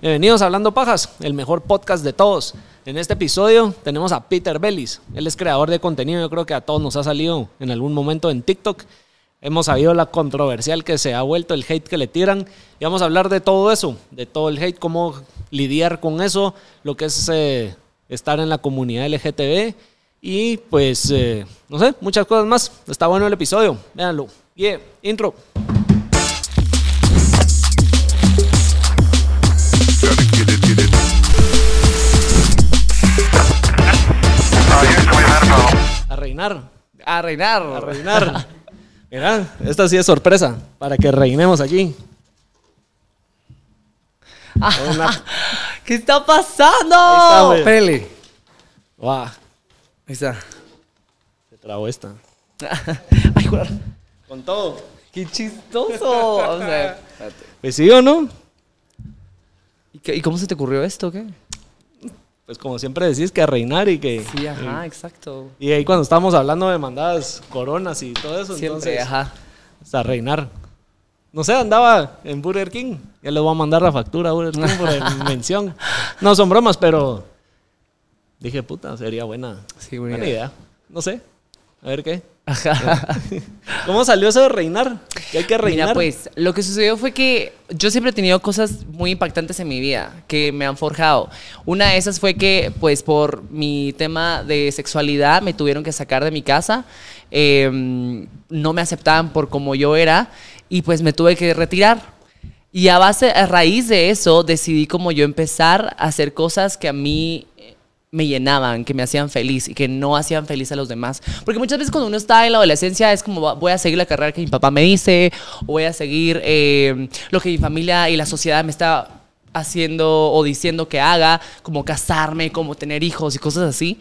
Bienvenidos a Hablando Pajas, el mejor podcast de todos. En este episodio tenemos a Peter Bellis. Él es creador de contenido, yo creo que a todos nos ha salido en algún momento en TikTok. Hemos sabido la controversial que se ha vuelto, el hate que le tiran. Y vamos a hablar de todo eso, de todo el hate, cómo lidiar con eso, lo que es eh, estar en la comunidad LGTB. Y pues, eh, no sé, muchas cosas más. Está bueno el episodio, véanlo. Yeah, intro. A reinar. A reinar. A reinar. Mira, esta sí es sorpresa para que reinemos aquí. Una- ¿Qué está pasando? Ahí está, güey. Espérele. Guau, Ahí está. se trabó esta. Ay, joder. Con todo. Qué chistoso. Vamos a ver. Pues sí o no. ¿Y, qué- y cómo se te ocurrió esto? ¿Qué? Pues como siempre decís que a reinar y que... Sí, ajá, exacto. Y ahí cuando estábamos hablando de mandadas coronas y todo eso, Siempre, entonces... ajá. pues, a reinar. No sé, andaba en Burger King. Ya les voy a mandar la factura a Burger King por mención. No son bromas, pero... Dije, puta, sería buena, Sí, buena idea. No sé. A ver qué. Ajá. ¿Cómo salió eso de reinar? Que hay que reinar. Mira, pues lo que sucedió fue que yo siempre he tenido cosas muy impactantes en mi vida que me han forjado. Una de esas fue que, pues, por mi tema de sexualidad me tuvieron que sacar de mi casa. Eh, no me aceptaban por como yo era y pues me tuve que retirar. Y a base, a raíz de eso, decidí como yo empezar a hacer cosas que a mí me llenaban, que me hacían feliz y que no hacían feliz a los demás. Porque muchas veces cuando uno está en la adolescencia es como "Va- voy a seguir la carrera que mi papá me dice, o voy a seguir eh, lo que mi familia y la sociedad me está haciendo o diciendo que haga, como casarme, como tener hijos y cosas así.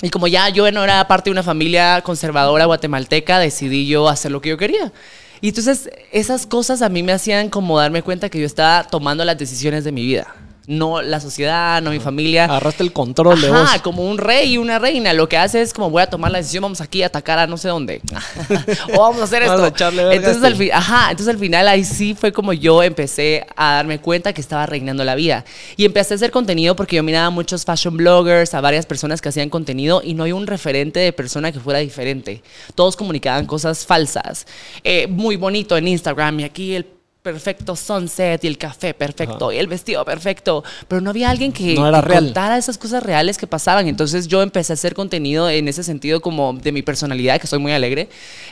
Y como ya yo no era parte de una familia conservadora guatemalteca, decidí yo hacer lo que yo quería. Y entonces esas cosas a mí me hacían como darme cuenta que yo estaba tomando las decisiones de mi vida. No la sociedad, no mi familia. Agarraste el control de vos. como un rey y una reina. Lo que hace es como voy a tomar la decisión, vamos aquí a atacar a no sé dónde. o vamos a hacer Vamos esto. a entonces, al ajá, entonces al final ahí sí fue como yo empecé a darme cuenta que estaba reinando la vida. Y empecé a hacer contenido porque yo miraba a muchos fashion bloggers, a varias personas que hacían contenido y no hay un referente de persona que fuera diferente. Todos comunicaban cosas falsas. Eh, muy bonito en Instagram y aquí el perfecto sunset y el café perfecto y el vestido perfecto, pero no había alguien que, No era que real. contara esas cosas reales que pasaban. Entonces yo empecé a hacer contenido en ese sentido como de mi personalidad, que soy muy alegre,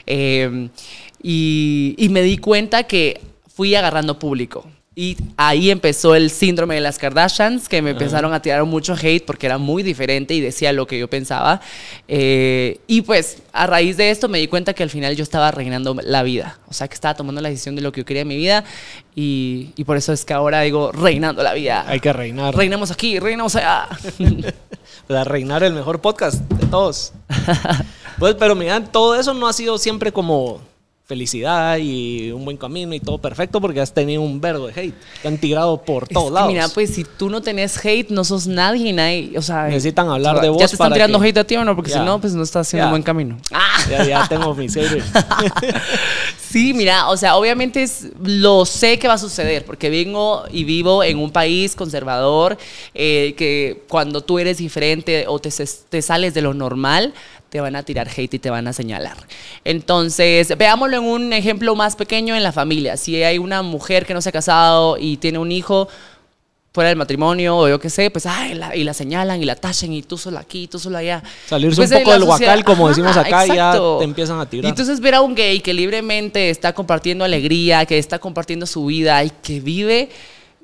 eh, y, y me di cuenta que fui agarrando público. Y ahí empezó el síndrome de las Kardashians, que me empezaron a tirar mucho hate porque era muy diferente y decía lo que yo pensaba. Eh, y pues a raíz de esto me di cuenta que al final yo estaba reinando la vida. O sea, que estaba tomando la decisión de lo que yo quería en mi vida. Y, y por eso es que ahora digo reinando la vida. Hay que reinar. Reinamos aquí, reinamos allá. Para reinar el mejor podcast de todos. pues, pero mira, todo eso no ha sido siempre como felicidad y un buen camino y todo perfecto porque has tenido un vergo de hate. Te han tirado por todos lados. Mira, pues si tú no tenés hate, no sos nadie, nadie. O sea, Necesitan hablar de ¿Ya vos te están para tirando que- hate a ti o no? Porque Ya. si no, pues no estás haciendo Ya. un buen camino. Ya, ya tengo mis haters. Sí, mira, o sea, obviamente es, lo sé que va a suceder, porque vengo y vivo en un país conservador, eh, que cuando tú eres diferente o te, te sales de lo normal, te van a tirar hate y te van a señalar. Entonces, veámoslo en un ejemplo más pequeño en la familia. Si hay una mujer que no se ha casado y tiene un hijo, fuera del matrimonio o yo qué sé, pues ay, la- y la señalan y la tachen y tú solo aquí, tú solo allá. Salirse Pues, un poco del huacal, como decimos acá, y ya te empiezan a tirar. Y entonces ver a un gay que libremente está compartiendo alegría, que está compartiendo su vida y que vive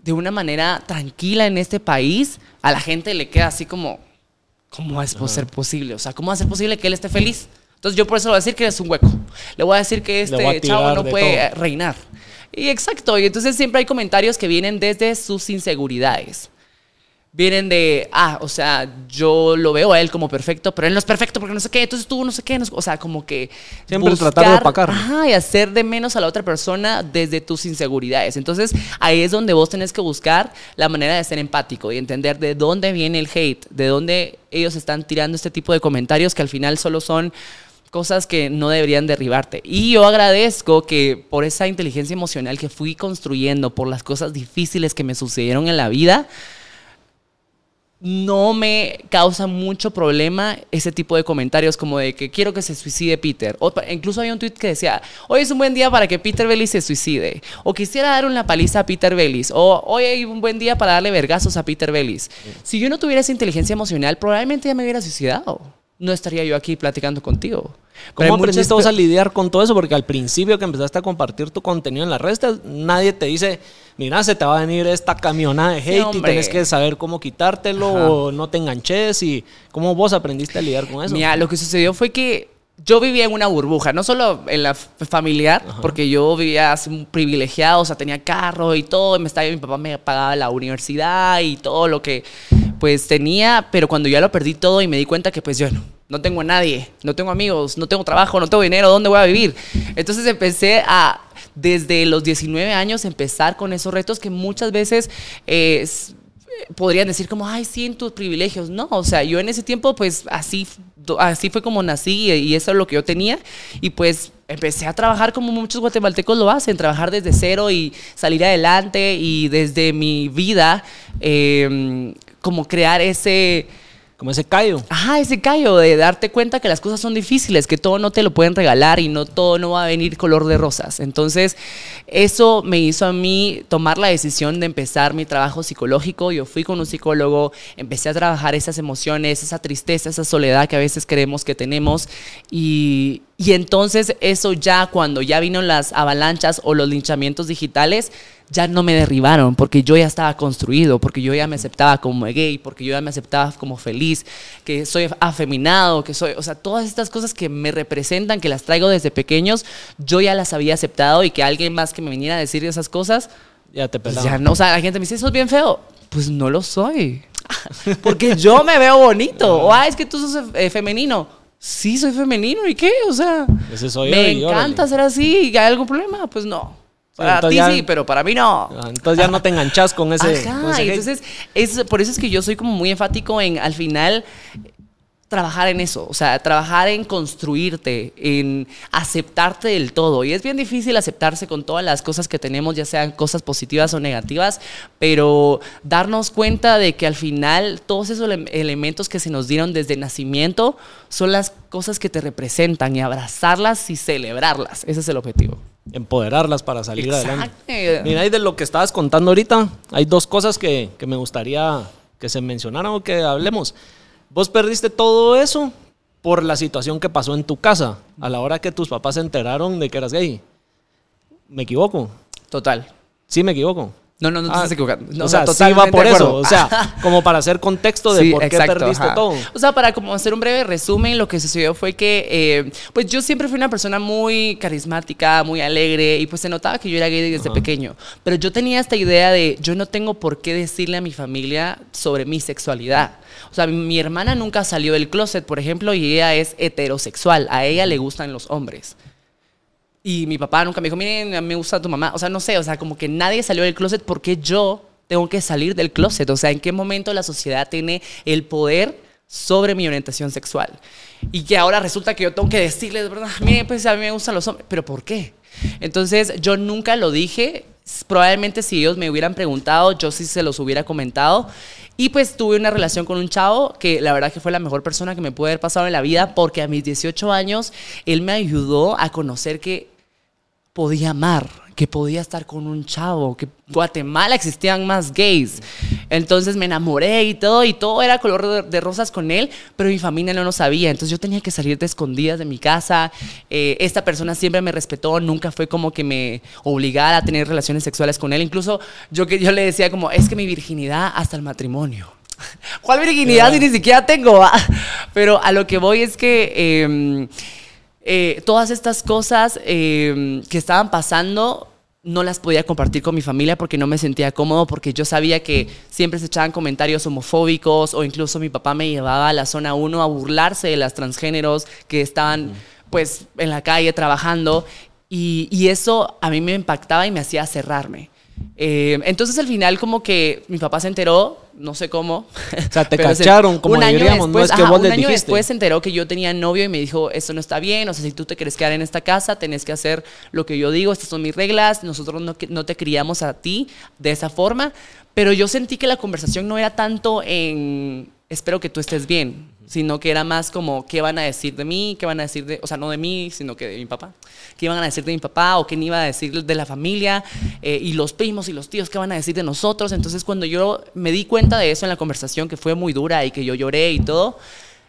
de una manera tranquila en este país, a la gente le queda así como, ¿cómo es po- ser posible? O sea, ¿cómo va a ser posible que él esté feliz? Entonces yo por eso le voy a decir que es un hueco. Le voy a decir que este chavo no de puede todo. reinar. Y exacto, y entonces siempre hay comentarios que vienen desde sus inseguridades. Vienen de, ah, o sea, yo lo veo a él como perfecto, pero él no es perfecto porque no sé qué, entonces tú no sé qué, no sé- o sea, como que... Siempre tratar de opacar. Ajá, y hacer de menos a la otra persona desde tus inseguridades. Entonces, ahí es donde vos tenés que buscar la manera de ser empático y entender de dónde viene el hate, de dónde ellos están tirando este tipo de comentarios que al final solo son cosas que no deberían derribarte. Y yo agradezco que por esa inteligencia emocional que fui construyendo, por las cosas difíciles que me sucedieron en la vida, no me causa mucho problema ese tipo de comentarios como de que quiero que se suicide Peter. O, incluso hay un tweet que decía, hoy es un buen día para que Peter Bellis se suicide. O quisiera dar una paliza a Peter Bellis. O hoy hay un buen día para darle vergazos a Peter Bellis. Si yo no tuviera esa inteligencia emocional, probablemente ya me hubiera suicidado. No estaría yo aquí platicando contigo. ¿Cómo aprendiste vos a lidiar con todo eso? Porque al principio que empezaste a compartir tu contenido en las redes, nadie te dice, mira, se te va a venir esta camionada de hate y tienes que saber cómo quitártelo o no te enganches. y ¿Cómo vos aprendiste a lidiar con eso? Mira, lo que sucedió fue que yo vivía en una burbuja, no solo en la familiar, porque yo vivía así privilegiado, o sea, tenía carro y todo, me estaba, mi papá me pagaba la universidad y todo lo que pues tenía, pero cuando ya lo perdí todo y me di cuenta que pues yo no, no tengo a nadie, no tengo amigos, no tengo trabajo, no tengo dinero, ¿dónde voy a vivir? Entonces empecé a, desde los 19 años, empezar con esos retos que muchas veces... Eh, podrían decir como, ay, sí, en tus privilegios. No, o sea, yo en ese tiempo, pues así, así fue como nací y eso es lo que yo tenía. Y pues empecé a trabajar como muchos guatemaltecos lo hacen, trabajar desde cero y salir adelante y desde mi vida, em, como crear ese como ese callo. Ajá, ese callo de darte cuenta que las cosas son difíciles, que todo no te lo pueden regalar y no todo no va a venir color de rosas. Entonces, eso me hizo a mí tomar la decisión de empezar mi trabajo psicológico. Yo fui con un psicólogo, empecé a trabajar esas emociones, esa tristeza, esa soledad que a veces creemos que tenemos. Y, y entonces eso ya cuando ya vino las avalanchas o los linchamientos digitales, ya no me derribaron porque yo ya estaba construido, porque yo ya me aceptaba como gay, porque yo ya me aceptaba como feliz, que soy afeminado, que soy, o sea, todas estas cosas que me representan, que las traigo desde pequeños, yo ya las había aceptado y que alguien más que me viniera a decir esas cosas, ya te pues ya no, o sea, la gente me dice, "Eso es bien feo." Pues no lo soy. porque yo me veo bonito. O ah, es que tú sos eh, femenino. Sí, soy femenino, ¿y qué? O sea, me encanta ser así, ¿y hay algún problema? Pues no. Para ti sí, pero para mí no. Ah, entonces ya no te enganchas con ese. Ajá, entonces es, por eso es que yo soy como muy enfático en al final trabajar en eso, o sea, trabajar en construirte, en aceptarte del todo. Y es bien difícil aceptarse con todas las cosas que tenemos, ya sean cosas positivas o negativas, pero darnos cuenta de que al final todos esos elementos que se nos dieron desde nacimiento son las cosas que te representan y abrazarlas y celebrarlas. Ese es el objetivo. Empoderarlas para salir adelante. Mira, y de lo que estabas contando ahorita, hay dos cosas que, que me gustaría que se mencionaran o que hablemos. Vos perdiste todo eso por la situación que pasó en tu casa a la hora que tus papás se enteraron de que eras gay. ¿Me equivoco? Total. Sí, me equivoco. No, no, no te ah, estás equivocando. o sea, sí va por eso. O sea, como para hacer contexto de por qué perdiste todo. O sea, para como hacer un breve resumen, lo que sucedió fue que, eh, pues yo siempre fui una persona muy carismática, muy alegre, y pues se notaba que yo era gay desde pequeño. Pero yo tenía esta idea de, yo no tengo por qué decirle a mi familia sobre mi sexualidad. O sea, mi hermana nunca salió del closet, por ejemplo, y ella es heterosexual. A ella le gustan los hombres. Y mi papá nunca me dijo, miren, me gusta tu mamá. O sea, no sé, o sea, como que nadie salió del closet porque yo tengo que salir del closet. O sea, ¿en qué momento la sociedad tiene el poder sobre mi orientación sexual? Y que ahora resulta que yo tengo que decirles, ¿verdad? Miren, pues a mí me gustan los hombres. ¿Pero por qué? Entonces, yo nunca lo dije. Probablemente si ellos me hubieran preguntado, yo sí se los hubiera comentado. Y pues tuve una relación con un chavo que la verdad que fue la mejor persona que me pudo haber pasado en la vida porque a mis 18 años él me ayudó a conocer que podía amar, que podía estar con un chavo, que en Guatemala existían más gays. Entonces me enamoré y todo, y todo era color de, rosas con él, pero mi familia no lo sabía. Entonces yo tenía que salir de escondidas de mi casa. Eh, esta persona siempre me respetó, nunca fue como que me obligara a tener relaciones sexuales con él. Incluso yo, yo le decía como, es que mi virginidad hasta el matrimonio. ¿Cuál virginidad si ni siquiera tengo? Pero a lo que voy es que... Em, eh, todas estas cosas eh, que estaban pasando no las podía compartir con mi familia porque no me sentía cómodo, porque yo sabía que siempre se echaban comentarios homofóbicos o incluso mi papá me llevaba a la zona 1 a burlarse de las transgéneros que estaban pues en la calle trabajando y, y, eso a mí me impactaba y me hacía cerrarme. Eh, entonces al final como que mi papá se enteró, no sé cómo. O sea, te cacharon, como un año diríamos, no después, es que ajá, vos un les año dijiste. después se enteró que yo tenía novio y me dijo, esto no está bien, o sea, si tú te quieres quedar en esta casa, tenés que hacer lo que yo digo, estas son mis reglas, nosotros no, no te criamos a ti de esa forma, pero yo sentí que la conversación no era tanto en, espero que tú estés bien, sino que era más como, ¿qué van a decir de mí? ¿Qué van a decir de, o sea, no de mí, sino que de mi papá? ¿Qué iban a decir de mi papá? ¿O qué iba a decir de la familia? Eh, y los primos y los tíos, ¿qué van a decir de nosotros? Entonces, cuando yo me di cuenta de eso en la conversación, que fue muy dura y que yo lloré y todo,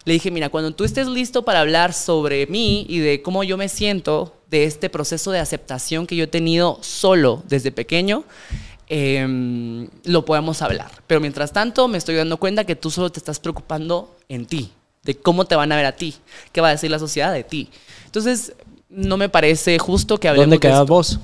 le dije, mira, cuando tú estés listo para hablar sobre mí y de cómo yo me siento, de este proceso de aceptación que yo he tenido solo desde pequeño, em, lo podemos hablar. Pero mientras tanto, me estoy dando cuenta que tú solo te estás preocupando en ti, de cómo te van a ver a ti, qué va a decir la sociedad de ti. Entonces, no me parece justo que hablemos ¿Dónde de quedas esto. vos?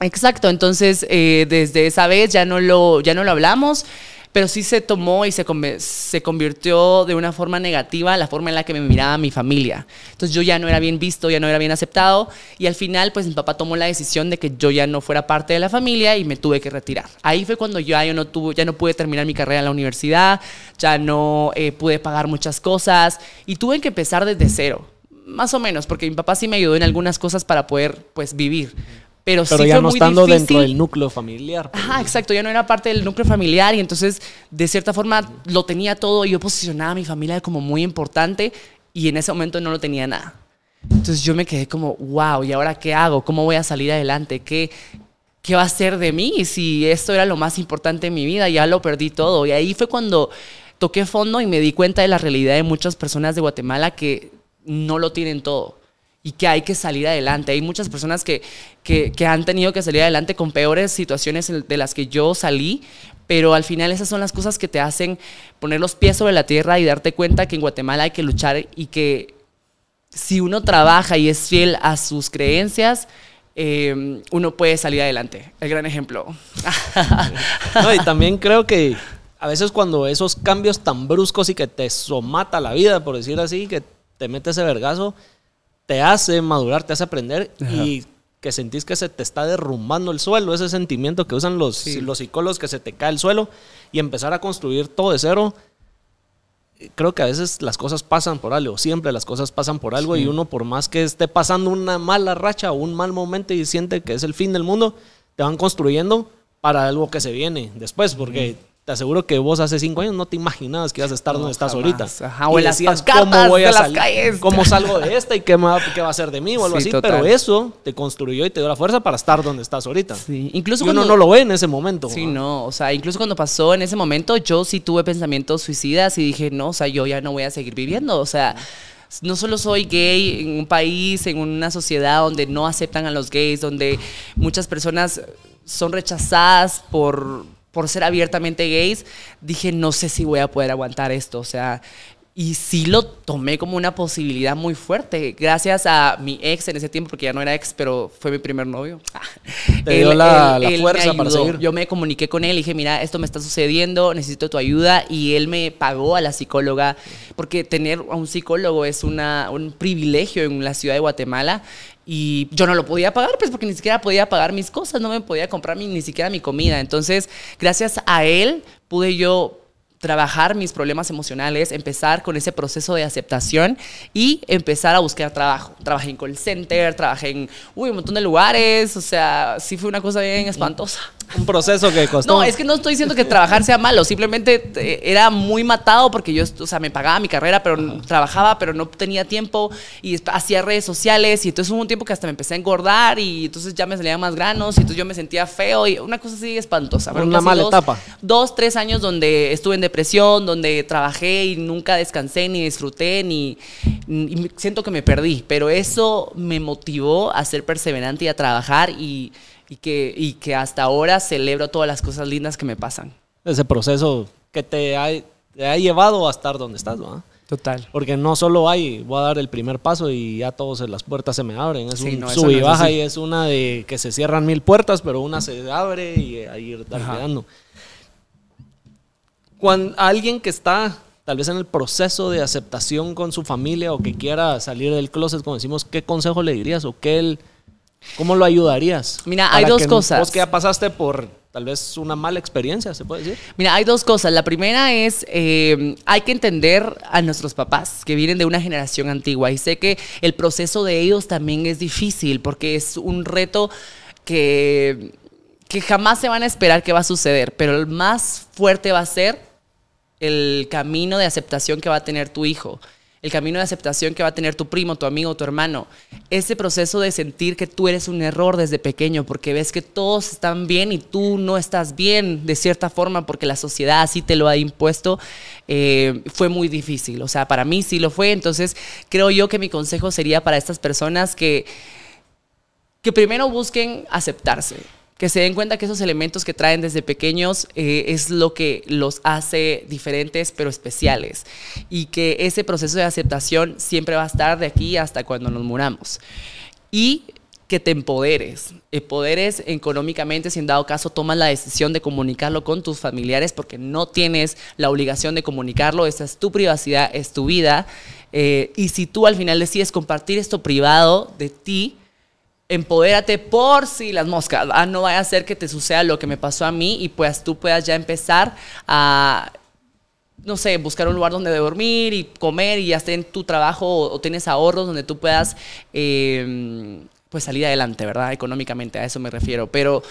Exacto, entonces eh, desde esa vez ya no, lo, ya no lo hablamos, pero sí se tomó y se, se convirtió de una forma negativa la forma en la que me miraba mi familia. Entonces yo ya no era bien visto, ya no era bien aceptado y al final pues mi papá tomó la decisión de que yo ya no fuera parte de la familia y me tuve que retirar. Ahí fue cuando ya yo no, tuve, ya no pude terminar mi carrera en la universidad, ya no eh, pude pagar muchas cosas y tuve que empezar desde cero. Más o menos, porque mi papá sí me ayudó en algunas cosas para poder pues vivir. Pero, Pero sí ya fue no muy estando difícil. dentro del núcleo familiar. Ajá, exacto, ya no era parte del núcleo familiar y entonces de cierta forma lo tenía todo y yo posicionaba a mi familia como muy importante y en ese momento no lo tenía nada. Entonces yo me quedé como, wow, ¿y ahora qué hago? ¿Cómo voy a salir adelante? ¿Qué, qué va a ser de mí si esto era lo más importante en mi vida? Ya lo perdí todo. Y ahí fue cuando toqué fondo y me di cuenta de la realidad de muchas personas de Guatemala que no lo tienen todo y que hay que salir adelante. Hay muchas personas que, que, han tenido que salir adelante con peores situaciones de las que yo salí, pero al final esas son las cosas que te hacen poner los pies sobre la tierra y darte cuenta que en Guatemala hay que luchar y que si uno trabaja y es fiel a sus creencias, eh, uno puede salir adelante. El gran ejemplo. No, y también creo que a veces cuando esos cambios tan bruscos y que te somata la vida, por decir así, que te mete ese vergazo, te hace madurar, te hace aprender y que sentís que se te está derrumbando el suelo, ese sentimiento que usan los, Sí. los psicólogos, que se te cae el suelo y empezar a construir todo de cero. Creo que a veces las cosas pasan por algo, siempre las cosas pasan por algo y uno por más que esté pasando una mala racha o un mal momento y siente que es el fin del mundo, te van construyendo para algo que se viene después, porque te aseguro que vos hace cinco años no te imaginabas que ibas a estar No, donde estás ahorita. Ajá, o Y en las decías, pancartas de las salir? calles. ¿Cómo salgo de esta y qué, me va, qué va a hacer de mí o algo Sí, así? total. Pero eso te construyó y te dio la fuerza para estar donde estás ahorita. Sí, incluso Y uno cuando- no lo ve en ese momento. Sí, no, o sea, incluso cuando pasó en ese momento, yo sí tuve pensamientos suicidas y dije, no, o sea, yo ya no voy a seguir viviendo, o sea, no solo soy gay en un país, en una sociedad donde no aceptan a los gays, donde muchas personas son rechazadas por, por ser abiertamente gays, dije, no sé si voy a poder aguantar esto, o sea, y sí lo tomé como una posibilidad muy fuerte, gracias a mi ex en ese tiempo, porque ya no era ex, pero fue mi primer novio. Te dio la- la me fuerza para seguir. Yo me comuniqué con él y dije, mira, esto me está sucediendo, necesito tu ayuda. Y él me pagó a la psicóloga, porque tener a un psicólogo es una, un privilegio en la ciudad de Guatemala. Y yo no lo podía pagar, pues porque ni siquiera podía pagar mis cosas, no me podía comprar mi- ni siquiera mi comida. Entonces, gracias a él pude yo trabajar mis problemas emocionales, empezar con ese proceso de aceptación y empezar a buscar trabajo. Trabajé en call center, trabajé en uy, un montón de lugares, o sea, sí fue una cosa bien espantosa. Un proceso que costó. No, es que no estoy diciendo que trabajar sea malo, simplemente eh, era muy matado porque yo, o sea, me pagaba mi carrera, pero trabajaba, pero no tenía tiempo y hacía redes sociales y entonces hubo un tiempo que hasta me empecé a engordar y entonces ya me salían más granos y entonces yo me sentía feo y una cosa así espantosa. Una mala dos- etapa. Dos, tres años donde estuve en depresión, donde trabajé y nunca descansé ni disfruté ni, ni- siento que me perdí, pero eso me motivó a ser perseverante y a trabajar y, y que, y que hasta ahora celebro todas las cosas lindas que me pasan. Ese proceso que te ha, te ha llevado a estar donde estás, ¿va? Total. Porque no solo hay, voy a dar el primer paso y ya todas las puertas se me abren. Es Sí, un no, sub no y es baja y es una de que se cierran mil puertas, pero una se abre y ahí Ajá. quedando. Cuando alguien que está tal vez en el proceso de aceptación con su familia o que quiera salir del closet, como decimos, ¿qué consejo le dirías o qué, el- ¿Cómo lo ayudarías? Mira, hay dos que, cosas. Vos que ya pasaste por tal vez una mala experiencia, ¿se puede decir? Mira, hay dos cosas. La primera es, eh, hay que entender a nuestros papás que vienen de una generación antigua y sé que el proceso de ellos también es difícil porque es un reto que, que jamás se van a esperar que va a suceder, pero el más fuerte va a ser el camino de aceptación que va a tener tu hijo el camino de aceptación que va a tener tu primo, tu amigo, tu hermano. Ese proceso de sentir que tú eres un error desde pequeño porque ves que todos están bien y tú no estás bien de cierta forma porque la sociedad así te lo ha impuesto, eh, fue muy difícil. O sea, para mí sí lo fue. Entonces, creo yo que mi consejo sería para estas personas que, que primero busquen aceptarse que se den cuenta que esos elementos que traen desde pequeños eh, es lo que los hace diferentes pero especiales y que ese proceso de aceptación siempre va a estar de aquí hasta cuando nos muramos. Y que te empoderes, empoderes económicamente si en dado caso tomas la decisión de comunicarlo con tus familiares porque no tienes la obligación de comunicarlo, esa es tu privacidad, es tu vida. Eh, y si tú al final decides compartir esto privado de ti, empodérate por si las moscas, no vaya a ser que te suceda lo que me pasó a mí y pues tú puedas ya empezar a, no sé, buscar un lugar donde dormir y comer y ya esté en tu trabajo o, tienes ahorros donde tú puedas em, pues salir adelante, ¿verdad? Económicamente, a eso me refiero. Pero,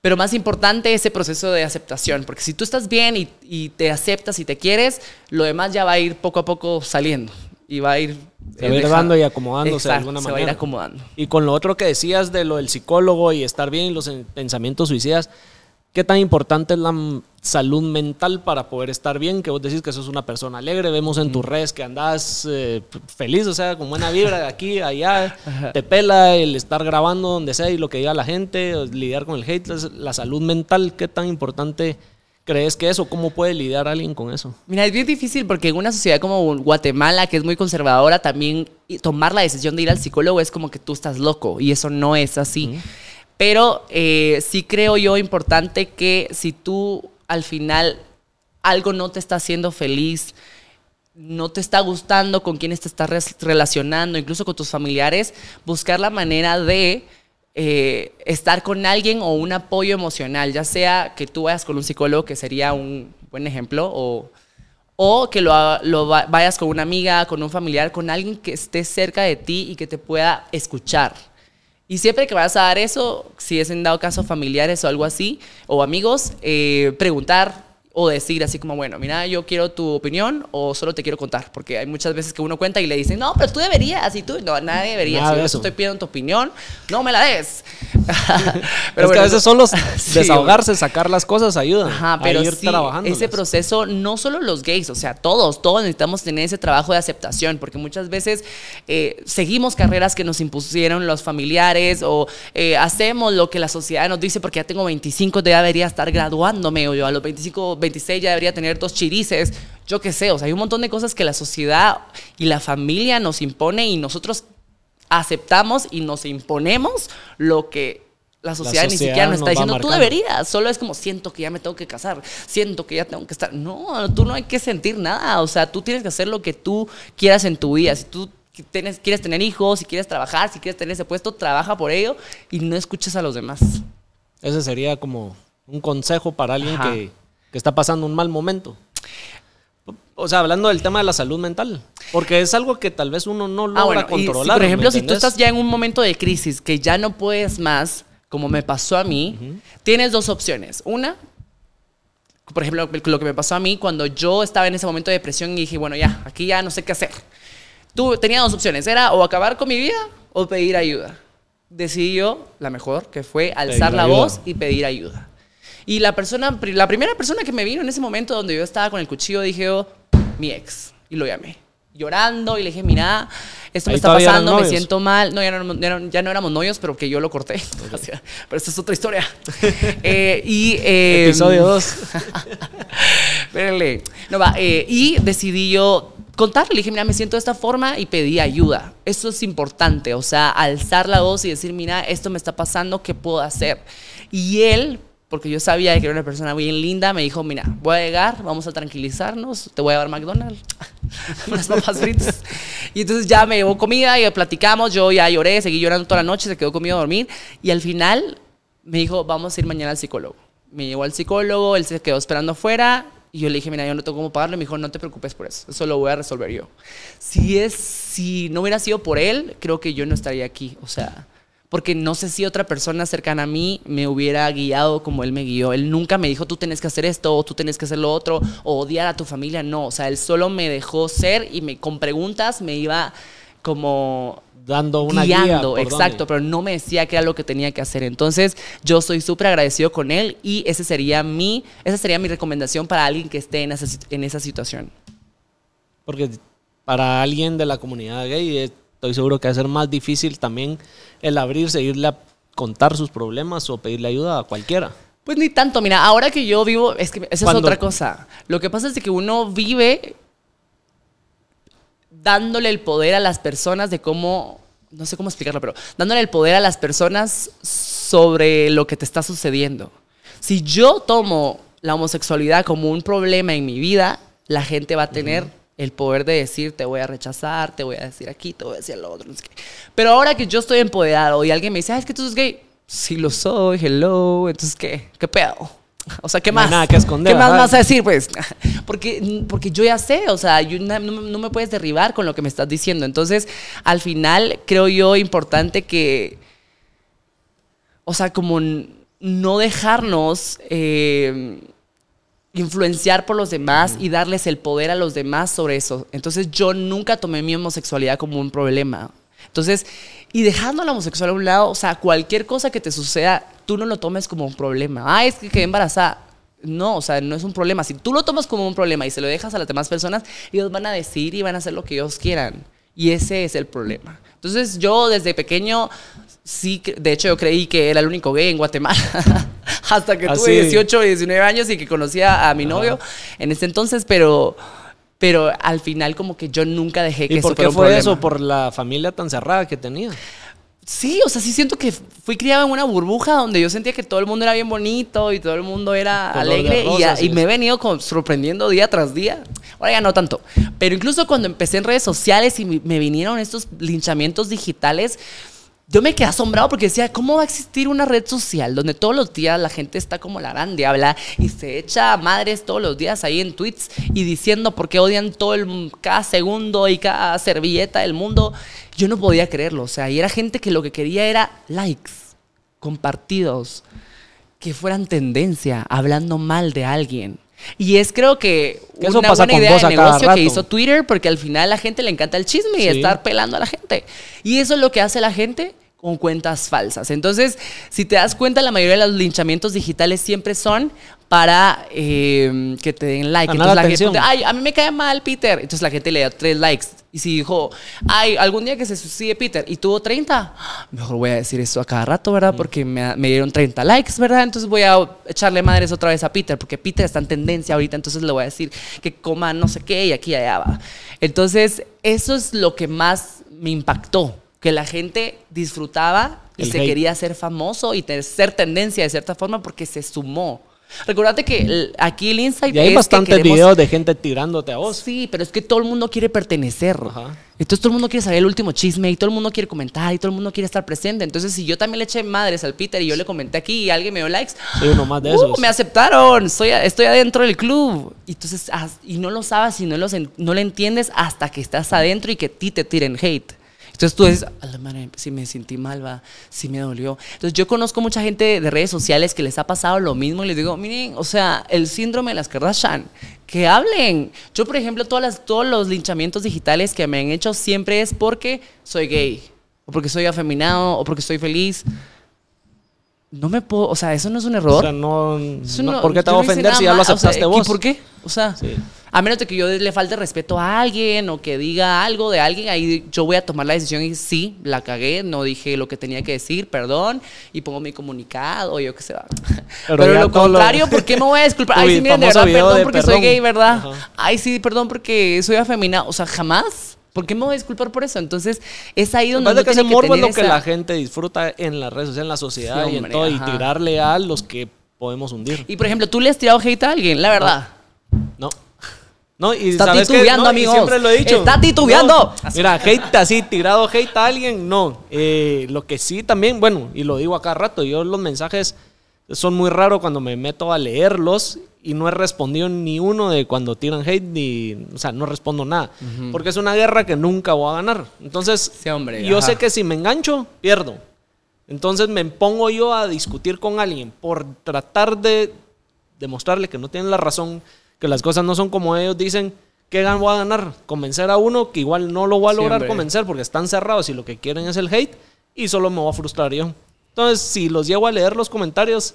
pero más importante ese proceso de aceptación, porque si tú estás bien y te aceptas y te quieres, lo demás ya va a ir poco a poco saliendo y va a ir se va a ir dando y acomodándose de alguna manera. Se va a ir acomodando. Y con lo otro que decías de lo del psicólogo y estar bien y los pensamientos suicidas, ¿qué tan importante es la salud mental para poder estar bien? Que vos decís que sos una persona alegre, vemos en tus redes que andás eh, feliz, o sea, con buena vibra de aquí, allá, te pela el estar grabando donde sea y lo que diga la gente, lidiar con el hate, la salud mental, ¿qué tan importante crees que eso? ¿Cómo puede lidiar alguien con eso? Mira, es bien difícil porque en una sociedad como Guatemala, que es muy conservadora, también tomar la decisión de ir al psicólogo es como que tú estás loco y eso no es así. Pero eh, sí creo yo importante que si tú al final algo no te está haciendo feliz, no te está gustando con quién te estás relacionando, incluso con tus familiares, buscar la manera de eh, estar con alguien o un apoyo emocional, ya sea que tú vayas con un psicólogo, que sería un buen ejemplo, o, o que lo, lo, vayas con una amiga, con un familiar, con alguien que esté cerca de ti y que te pueda escuchar. Y siempre que vayas a dar eso, si es en dado caso familiares o algo así, o amigos, eh, preguntar o decir así como, bueno, mira, yo quiero tu opinión o solo te quiero contar, porque hay muchas veces que uno cuenta y le dicen, no, pero tú deberías y tú, no, nadie debería, si yo estoy pidiendo tu opinión, no me la des. pero es que a veces solo desahogarse, sacar las cosas ayuda. Ajá, pero ir sí, ese proceso, no solo los gays, o sea, todos, todos necesitamos tener ese trabajo de aceptación, porque muchas veces eh, seguimos carreras que nos impusieron los familiares o eh, hacemos lo que la sociedad nos dice, porque ya tengo 25, ya debería estar graduándome, o yo a los 25 26 ya debería tener dos chirices, yo qué sé, o sea, hay un montón de cosas que la sociedad y la familia nos impone y nosotros aceptamos y nos imponemos lo que la sociedad, ni siquiera nos está diciendo, tú deberías, solo es como siento que ya me tengo que casar, siento que ya tengo que estar. No, tú no hay que sentir nada, o sea, tú tienes que hacer lo que tú quieras en tu vida. Si tú tienes, quieres tener hijos, si quieres trabajar, si quieres tener ese puesto, trabaja por ello y no escuches a los demás. Ese sería como un consejo para alguien que que está pasando un mal momento. O sea, hablando del tema de la salud mental, porque es algo que tal vez uno no logra ah, controlar. por ejemplo, si tú estás ya en un momento de crisis que ya no puedes más, como me pasó a mí, tienes dos opciones. Una, por ejemplo, lo que me pasó a mí cuando yo estaba en ese momento de depresión y dije, bueno, ya, aquí ya no sé qué hacer. Tú tenía dos opciones, era o acabar con mi vida o pedir ayuda. Decidí yo la mejor, que fue alzar la voz y pedir ayuda. Y la persona, la primera persona que me vino en ese momento donde yo estaba con el cuchillo, dije, oh, mi ex. Y lo llamé. Llorando y le dije, mira, esto me está pasando, me siento mal. No ya, no, ya no, éramos novios, pero que yo lo corté. pero esta es otra historia. eh, y, eh, Episodio 2. Espérenle. No va. Eh, y decidí yo contarle, le dije, mira, me siento de esta forma y pedí ayuda. Eso es importante, o sea, alzar la voz y decir, mira, esto me está pasando, ¿qué puedo hacer? Y él porque yo sabía que era una persona bien linda, me dijo, mira, voy a llegar, vamos a tranquilizarnos, te voy a llevar McDonald's, unas papas fritas. Y entonces ya me llevó comida y platicamos, yo ya lloré, seguí llorando toda la noche, se quedó conmigo a dormir. Y al final me dijo, vamos a ir mañana al psicólogo. Me llevó al psicólogo, él se quedó esperando afuera y yo le dije, mira, yo no tengo cómo pagarlo. Me dijo, no te preocupes por eso, eso lo voy a resolver yo. Si, es, si no hubiera sido por él, creo que yo no estaría aquí. O sea, porque no sé si otra persona cercana a mí me hubiera guiado como él me guió. Él nunca me dijo, tú tienes que hacer esto, o tú tienes que hacer lo otro, o odiar a tu familia. No, o sea, él solo me dejó ser y me, con preguntas me iba como dando una guiando, exacto, pero no me decía qué era lo que tenía que hacer. Entonces, yo soy súper agradecido con él y ese sería mi, esa sería mi recomendación para alguien que esté en esa, en esa situación. Porque para alguien de la comunidad gay estoy seguro que va a ser más difícil también el abrirse, irle a contar sus problemas o pedirle ayuda a cualquiera. Pues ni tanto, mira, ahora que yo vivo, es que esa es otra cosa. Lo que pasa es que uno vive dándole el poder a las personas de cómo, no sé cómo explicarlo, pero dándole el poder a las personas sobre lo que te está sucediendo. Si yo tomo la homosexualidad como un problema en mi vida, la gente va a tener el poder de decir, te voy a rechazar, te voy a decir aquí, te voy a decir lo otro. Pero ahora que yo estoy empoderado y alguien me dice, es que tú eres gay, sí lo soy, hello, entonces, ¿qué? ¿Qué pedo? O sea, ¿qué más? nada que esconder. ¿Qué más vas a decir, pues? Porque, porque yo ya sé, o sea, no, no, me puedes derribar con lo que me estás diciendo. Entonces, al final, creo yo importante que, o sea, como no dejarnos... Eh, influenciar por los demás y darles el poder a los demás sobre eso. Entonces yo nunca tomé mi homosexualidad como un problema. Entonces, y dejando la homosexualidad a un lado, o sea, cualquier cosa que te suceda, tú no lo tomes como un problema. Ah, es que quedé embarazada. No, o sea, no es un problema. Si tú lo tomas como un problema y se lo dejas a las demás personas, ellos van a decir y van a hacer lo que ellos quieran. Y ese es el problema. Entonces yo desde pequeño, sí, de hecho yo creí que era el único gay en Guatemala. hasta que tuve 18 y 19 años y que conocía a mi novio en ese entonces, pero pero al final como que yo nunca dejé que ¿Y por qué fue eso? ¿Por la familia tan cerrada que tenía? Sí, o sea, sí siento que fui criado en una burbuja donde yo sentía que todo el mundo era bien bonito y todo el mundo era alegre y, me he venido sorprendiendo día tras día. Ahora ya no tanto, pero incluso cuando empecé en redes sociales y me vinieron estos linchamientos digitales, yo me quedé asombrado porque decía, ¿cómo va a existir una red social donde todos los días la gente está como la grande habla y se echa madres todos los días ahí en tweets y diciendo por qué odian todo el, cada segundo y cada servilleta del mundo? Yo no podía creerlo, o sea, y era gente que lo que quería era likes, compartidos, que fueran tendencia, hablando mal de alguien. Y es creo que una buena idea de negocio que hizo Twitter porque al final a la gente le encanta el chisme y estar pelando a la gente. Y eso es lo que hace la gente con cuentas falsas. Entonces, si te das cuenta, la mayoría de los linchamientos digitales siempre son para eh, que te den like. Entonces la gente, ay, a mí me cae mal Peter. Entonces la gente le da tres likes. Y si dijo, ay, algún día que se suicide Peter y tuvo 30, mejor voy a decir eso a cada rato, ¿verdad? Mm. Porque me, me, dieron 30 likes, ¿verdad? Entonces voy a echarle madres otra vez a Peter, porque Peter está en tendencia ahorita, entonces le voy a decir que coma no sé qué y aquí y allá va. Entonces, eso es lo que más me impactó que la gente disfrutaba y se quería hacer famoso y ser tendencia de cierta forma porque se sumó. Recordate que aquí el insight y hay bastantes videos de gente tirándote a vos. Sí, pero es que todo el mundo quiere pertenecer. Entonces todo el mundo quiere saber el último chisme y todo el mundo quiere comentar y todo el mundo quiere estar presente. Entonces si yo también le eché madres al Peter y yo le comenté aquí y alguien me dio likes, Soy uno más de uh, esos. me aceptaron, estoy, estoy adentro del club. Y entonces y no lo sabes y no lo, no lo entiendes hasta que estás adentro y que a ti te tiren hate. Entonces tú dices, a la madre, si me sentí mal, va, si me dolió. Entonces yo conozco mucha gente de redes sociales que les ha pasado lo mismo y les digo, miren, o sea, el síndrome de las Kardashian, que hablen. Yo, por ejemplo, todas las, todos los linchamientos digitales que me han hecho siempre es porque soy gay, o porque soy afeminado, o porque estoy feliz no me puedo, o sea, eso no es un error. O sea, no, ¿por qué te va a ofender si ya lo aceptaste vos? ¿Y por qué? O sea, a menos de que yo le falte respeto a alguien o que diga algo de alguien, ahí yo voy a tomar la decisión y sí, la cagué, no dije lo que tenía que decir, perdón, y pongo mi comunicado, yo qué sé. Pero, lo contrario, ¿por qué me voy a disculpar? Ay, sí, miren, de verdad, perdón porque soy gay, ¿verdad? Ay, sí, perdón porque soy afeminada. O sea, jamás. ¿Por qué me voy a disculpar por eso? Entonces, es ahí donde. Lo que ese morbo es lo que la gente disfruta en las redes sociales, en la sociedad y en todo, y tirarle a los que podemos hundir. Y por ejemplo, ¿tú le has tirado hate a alguien? La verdad. No. No, y Está ¿sabes titubeando, No, y amigos. siempre lo he dicho. Está titubeando. No, mira, hate así, tirado hate a alguien, no. Eh, lo que sí también, bueno, y lo digo a cada rato, yo los mensajes son muy raros cuando me meto a leerlos y no he respondido ni uno de cuando tiran hate, ni, o sea, no respondo nada. Porque es una guerra que nunca voy a ganar. Entonces, Sí, hombre, yo ajá. sé que si me engancho, pierdo. Entonces me pongo yo a discutir con alguien por tratar de demostrarle que no tienen la razón, que las cosas no son como ellos dicen. ¿Qué voy a ganar? Convencer a uno que igual no lo voy a Sí, lograr hombre. convencer porque están cerrados y lo que quieren es el hate y solo me voy a frustrar yo. Entonces, si los llego a leer los comentarios,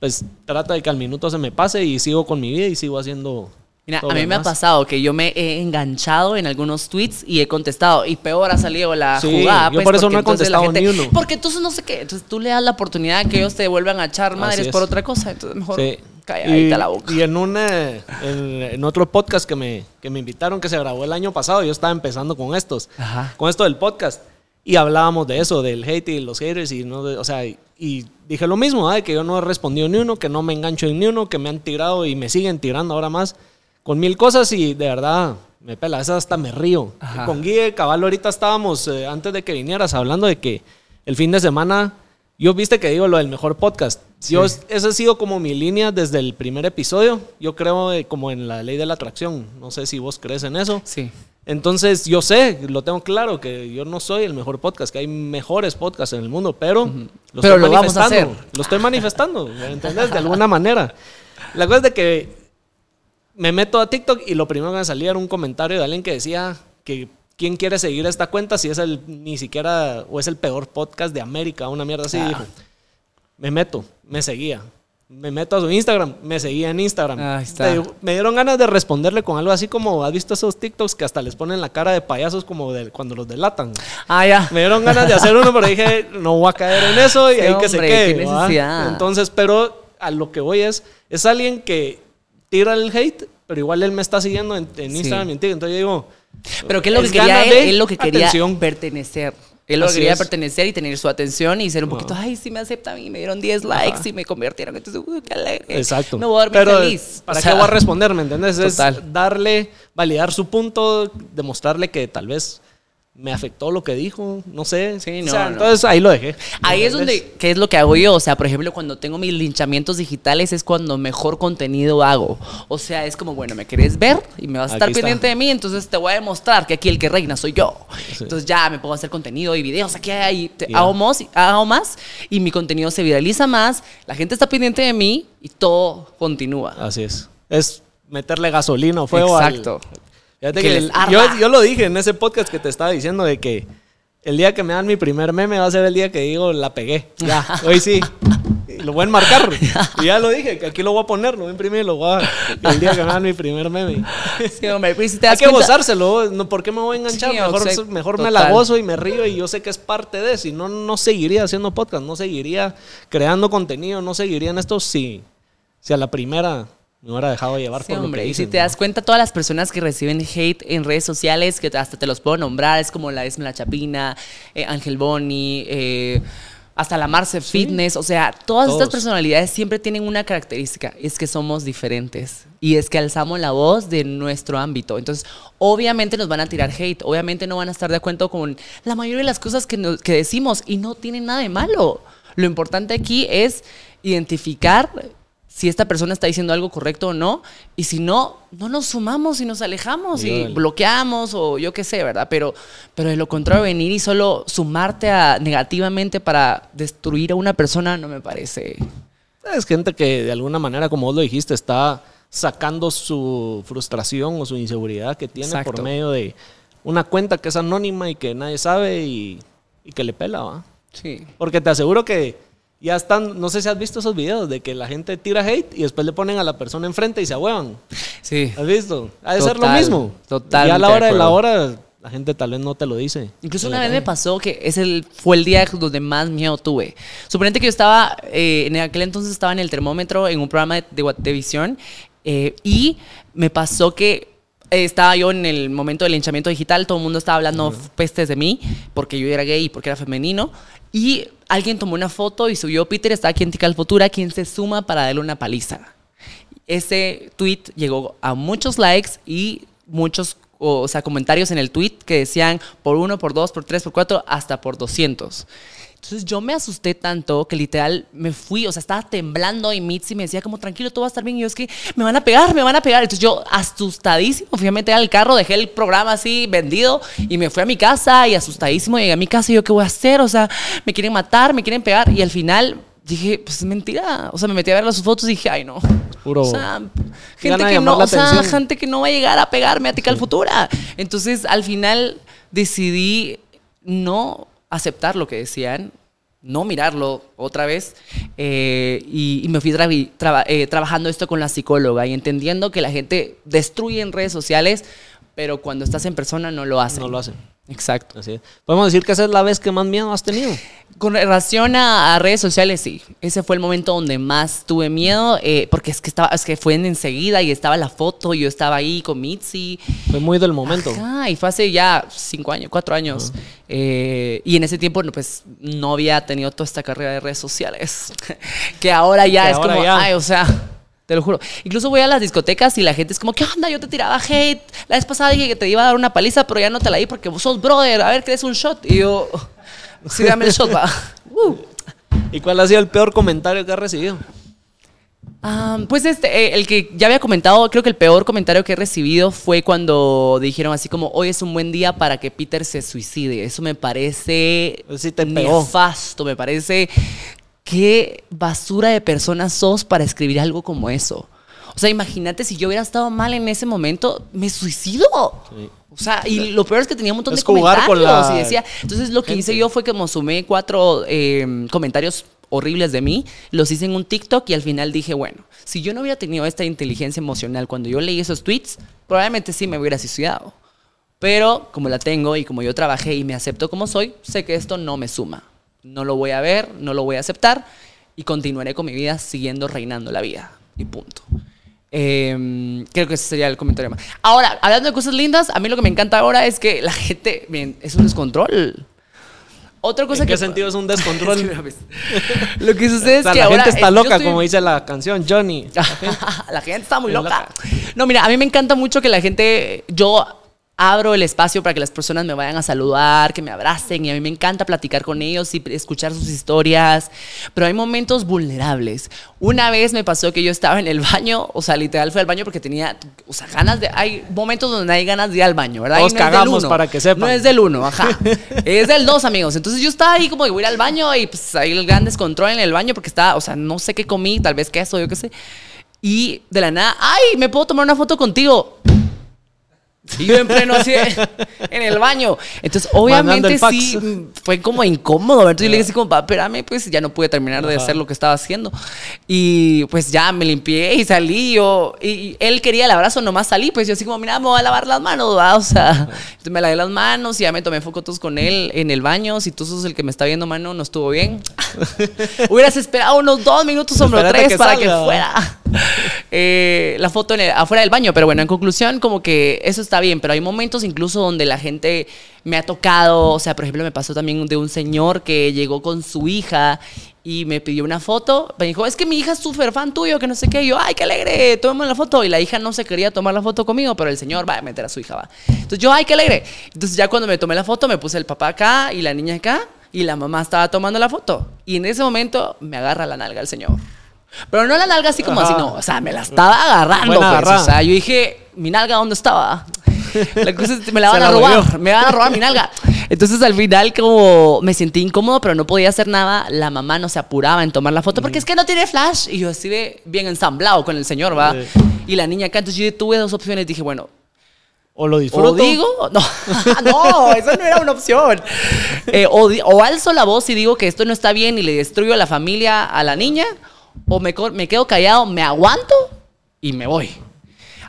pues trata de que al minuto se me pase y sigo con mi vida y sigo haciendo. Mira, a mí me ha pasado que yo me he enganchado en algunos tweets y he contestado. Y peor ha salido la Sí, jugada. yo pues, por eso no he contestado gente- ni uno. Porque entonces no sé qué. Entonces tú le das la oportunidad de que ellos te vuelvan a echar madres por otra cosa. Entonces mejor Sí. calladita Y- la boca. Y en, un, eh, en, en otro podcast que me, que me invitaron, que se grabó el año pasado, yo estaba empezando con estos, Ajá. con esto del podcast. Y hablábamos de eso, del hate y los haters. Y, no de- o sea, y, dije lo mismo, ¿ah? que yo no he respondido ni uno, que no me engancho en ni uno, que me han tirado y me siguen tirando ahora más con mil cosas. Y de verdad, me pela, esa hasta me río. Ajá. Con Guille Cabal ahorita estábamos, eh, antes de que vinieras, hablando de que el fin de semana, yo viste que digo lo del mejor podcast. Yo, esa ha sido como mi línea desde el primer episodio. Yo creo eh, como en la ley de la atracción. No sé si vos crees en eso. Sí. Entonces, yo sé, lo tengo claro, que yo no soy el mejor podcast, que hay mejores podcasts en el mundo, pero lo Pero estoy lo vamos a manifestando. hacer. Lo estoy manifestando, ¿me entendés? De alguna manera. La cosa es de que me meto a TikTok y lo primero que me salía era un comentario de alguien que decía que quién quiere seguir esta cuenta si es el ni siquiera o es el peor podcast de América, una mierda así. Ah. Dijo. Me meto, me seguía. Me meto a su Instagram, me seguía en Instagram. Ahí está. Digo, me dieron ganas de responderle con algo así como, ¿has visto esos TikToks que hasta les ponen la cara de payasos como de cuando los delatan? Ah, ya. Me dieron ganas de hacer uno, pero dije, no voy a caer en eso y Sí, ahí que se quede. qué. Entonces, pero a lo que voy es, es alguien que tira el hate, pero igual él me está siguiendo en, en Sí. Instagram y en TikTok. Entonces yo digo, Pero ¿qué es lo que quería él? Él lo que quería atención. pertenecer. Él lo quería pertenecer y tener su atención y ser un No. poquito, ay, sí me aceptan y me dieron 10 likes y me convirtieron. Entonces, uy, qué alegre. Exacto. Me voy a dormir Pero, feliz. ¿Para O sea, qué voy a responder? ¿Me entiendes? Es darle, validar su punto, demostrarle que tal vez me afectó lo que dijo, no sé. Sí, O no, sea, no. Entonces ahí lo dejé. Ahí es donde, ¿qué es lo que hago yo? O sea, por ejemplo, cuando tengo mis linchamientos digitales es cuando mejor contenido hago. O sea, es como, bueno, me querés ver y me vas a estar está. pendiente de mí, entonces te voy a demostrar que aquí el que reina soy yo. Sí. Entonces ya me a hacer contenido y videos, aquí Ya. hago, más, hago más y mi contenido se viraliza más, la gente está pendiente de mí y todo continúa. Así es. Es meterle gasolina o fuego al- Exacto. Fíjate Que que el- yo, yo lo dije en ese podcast que te estaba diciendo de que el día que me dan mi primer meme va a ser el día que digo la pegué. Ya, hoy sí. Lo voy a enmarcar. Y ya lo dije, que aquí lo voy a poner, lo voy a imprimir, lo voy a... El día que me dan mi primer meme. Sí, hombre, si te Hay que cuenta- gozárselo. No, ¿Por qué me voy a enganchar? Sí, mejor sea, mejor me la gozo y me río y yo sé que es parte de. Si no, no seguiría haciendo podcast, no seguiría creando contenido, no seguiría en esto si, si a la primera me hubiera dejado llevar Sí, por lo hombre, que y si te ¿no? das cuenta, todas las personas que reciben hate en redes sociales, que hasta te los puedo nombrar, es como la Esme La Chapina, eh, Ángel Boni, eh, hasta la Marce Fitness, o sea, todas estas personalidades siempre tienen una característica, es que somos diferentes y es que alzamos la voz de nuestro ámbito. Entonces, obviamente nos van a tirar hate, obviamente no van a estar de acuerdo con la mayoría de las cosas que, nos- que decimos y no tienen nada de malo. Lo importante aquí es identificar si esta persona está diciendo algo correcto o no. Y si no, no nos sumamos y nos alejamos y bloqueamos o yo qué sé, ¿verdad? Pero, pero de lo contrario, venir y solo sumarte a, negativamente para destruir a una persona no me parece. Es gente que de alguna manera, como vos lo dijiste, está sacando su frustración o su inseguridad que tiene Exacto. por medio de una cuenta que es anónima y que nadie sabe y, y que le pela, ¿va? Sí. Porque te aseguro que ya están, no sé si has visto esos videos de que la gente tira hate y después le ponen a la persona enfrente y se ahuevan. Sí. ¿Has visto? Ha de ser lo Total, mismo. totalmente Y a la de hora de, la hora, la gente tal vez no te lo dice. Incluso una vez me pasó que es el, fue el día donde más miedo tuve. Suponete que yo estaba, eh, en aquel entonces estaba en el termómetro en un programa de, de Guatevisión eh, y me pasó que estaba yo en el momento del linchamiento digital, todo el mundo estaba hablando pestes de mí, porque yo era gay y porque era femenino. Y alguien tomó una foto y subió, Peter está aquí en Tical Futura, quien se suma para darle una paliza. Ese tweet llegó a muchos likes y muchos o, sea, comentarios en el tweet que decían por uno, por dos, por tres, por cuatro, hasta por 200. Entonces yo me asusté tanto que literal me fui, o sea, estaba temblando y Mitzi me decía como tranquilo, todo va a estar bien. Y yo es que me van a pegar, me van a pegar. Entonces yo asustadísimo fui a meter al carro, dejé el programa así vendido y me fui a mi casa y asustadísimo llegué a mi casa y yo qué voy a hacer, o sea, me quieren matar, me quieren pegar y al final dije, pues es mentira. O sea, me metí a ver las fotos y dije, ay, no. Puro. O sea, gente que, no, o sea, gente que no va a llegar a pegarme a Tical Futura. Entonces, al final decidí no aceptar lo que decían, no mirarlo otra vez eh, y, me fui eh, trabajando esto con la psicóloga y entendiendo que la gente destruye en redes sociales, pero cuando estás en persona no lo hacen. No lo hacen. Exacto. Así Podemos decir que esa es la vez que más miedo has tenido. Con relación a, redes sociales, sí. Ese fue el momento donde más tuve miedo, eh, porque es que estaba, es que fue enseguida y estaba la foto, y yo estaba ahí con Mitzi. Fue muy del momento. Ah, y fue hace ya cinco años, cuatro años. Eh, y en ese tiempo, pues, no había tenido toda esta carrera de redes sociales. que ahora ya es como, ay, o sea te lo juro. Incluso voy a las discotecas y la gente es como, ¿qué onda? Yo te tiraba hate. La vez pasada dije que te iba a dar una paliza, pero ya no te la di porque vos sos brother. A ver, ¿querés un shot? Y yo, sí, dame el shot, va. Uh. ¿Y cuál ha sido el peor comentario que has recibido? pues este, eh, el que ya había comentado, creo que el peor comentario que he recibido fue cuando dijeron así como, hoy es un buen día para que Peter se suicide. Eso me parece sí te nefasto, me parece qué basura de personas sos para escribir algo como eso. O sea, imagínate si yo hubiera estado mal en ese momento, me suicido. O sea, y lo peor es que tenía un montón de comentarios. y decía, entonces lo que hice yo fue que me sumé cuatro em, comentarios horribles de mí, los hice en un TikTok y al final dije, bueno, si yo no hubiera tenido esta inteligencia emocional cuando yo leí esos tweets, probablemente sí me hubiera suicidado. Pero como la tengo y como yo trabajé y me acepto como soy, sé que esto no me suma no lo voy a ver, no lo voy a aceptar y continuaré con mi vida siguiendo reinando la vida. Y punto. Em, creo que ese sería el comentario más. Ahora, hablando de cosas lindas, a mí lo que me encanta ahora es que la gente, bien, es un descontrol. Otra cosa ¿En qué sentido es un descontrol? lo que sucede es que la gente está loca, como dice la canción Johnny. La gente, está muy loca. No, mira, a mí me encanta mucho que la gente, yo abro el espacio para que las personas me vayan a saludar, que me abracen y a mí me encanta platicar con ellos y escuchar sus historias, pero hay momentos vulnerables. Una vez me pasó que yo estaba en el baño, o sea, literal fue al baño porque tenía, o sea, ganas de, hay momentos donde hay ganas de ir al baño, ¿verdad? Nos cagamos para que sepan. No es del uno, ajá. es del dos, amigos. Entonces yo estaba ahí como que voy a ir al baño y pues ahí el gran descontrol en el baño porque estaba, o sea, no sé qué comí, tal vez queso, yo qué sé. Y de la nada, ay, ¿me puedo tomar una foto contigo? Y yo en pleno así en el baño. Entonces, obviamente sí fue como incómodo. Entonces yo le dije así como, espérame, pues ya no pude terminar de hacer lo que estaba haciendo. Y pues ya me limpié y salí. Yo, y él quería el abrazo, nomás salí. Pues yo así como, mira, me voy a lavar las manos, O sea, entonces me lavé las manos y ya me tomé fotos con él en el baño. Si tú sos el que me está viendo, mano, no estuvo bien. Hubieras esperado unos dos minutos o tres para que fuera eh, la foto afuera del baño. Pero bueno, en conclusión, como que eso está bien, pero hay momentos incluso donde la gente me ha tocado, o sea, por ejemplo, me pasó también de un señor que llegó con su hija y me pidió una foto. Me dijo, es que mi hija es súper fan tuyo, que no sé qué. Y yo, ay, qué alegre, tomemos la foto. Y la hija no se quería tomar la foto conmigo, pero el señor va a meter a su hija, va. Entonces yo, ay, qué alegre. Entonces ya cuando me tomé la foto, me puse el papá acá y la niña acá y la mamá estaba tomando la foto. Y en ese momento me agarra la nalga el señor. Pero no la nalga así como así, no. O sea, me la estaba agarrando. Pues. O sea, yo dije, ¿mi nalga dónde estaba? La cosa es, me la van a robar, me van a robar mi nalga. Entonces al final como me sentí incómodo, pero no podía hacer nada. La mamá no se apuraba en tomar la foto porque es que no tiene flash. Y yo así de bien ensamblado con el señor, ¿va? Y la niña acá, entonces yo tuve dos opciones. Dije, bueno, o lo disfruto. O digo, no, no, eso no era una opción. Eh, o, o, alzo la voz y digo que esto no está bien y le destruyo a la familia a la niña, o me, me quedo callado, me aguanto y me voy.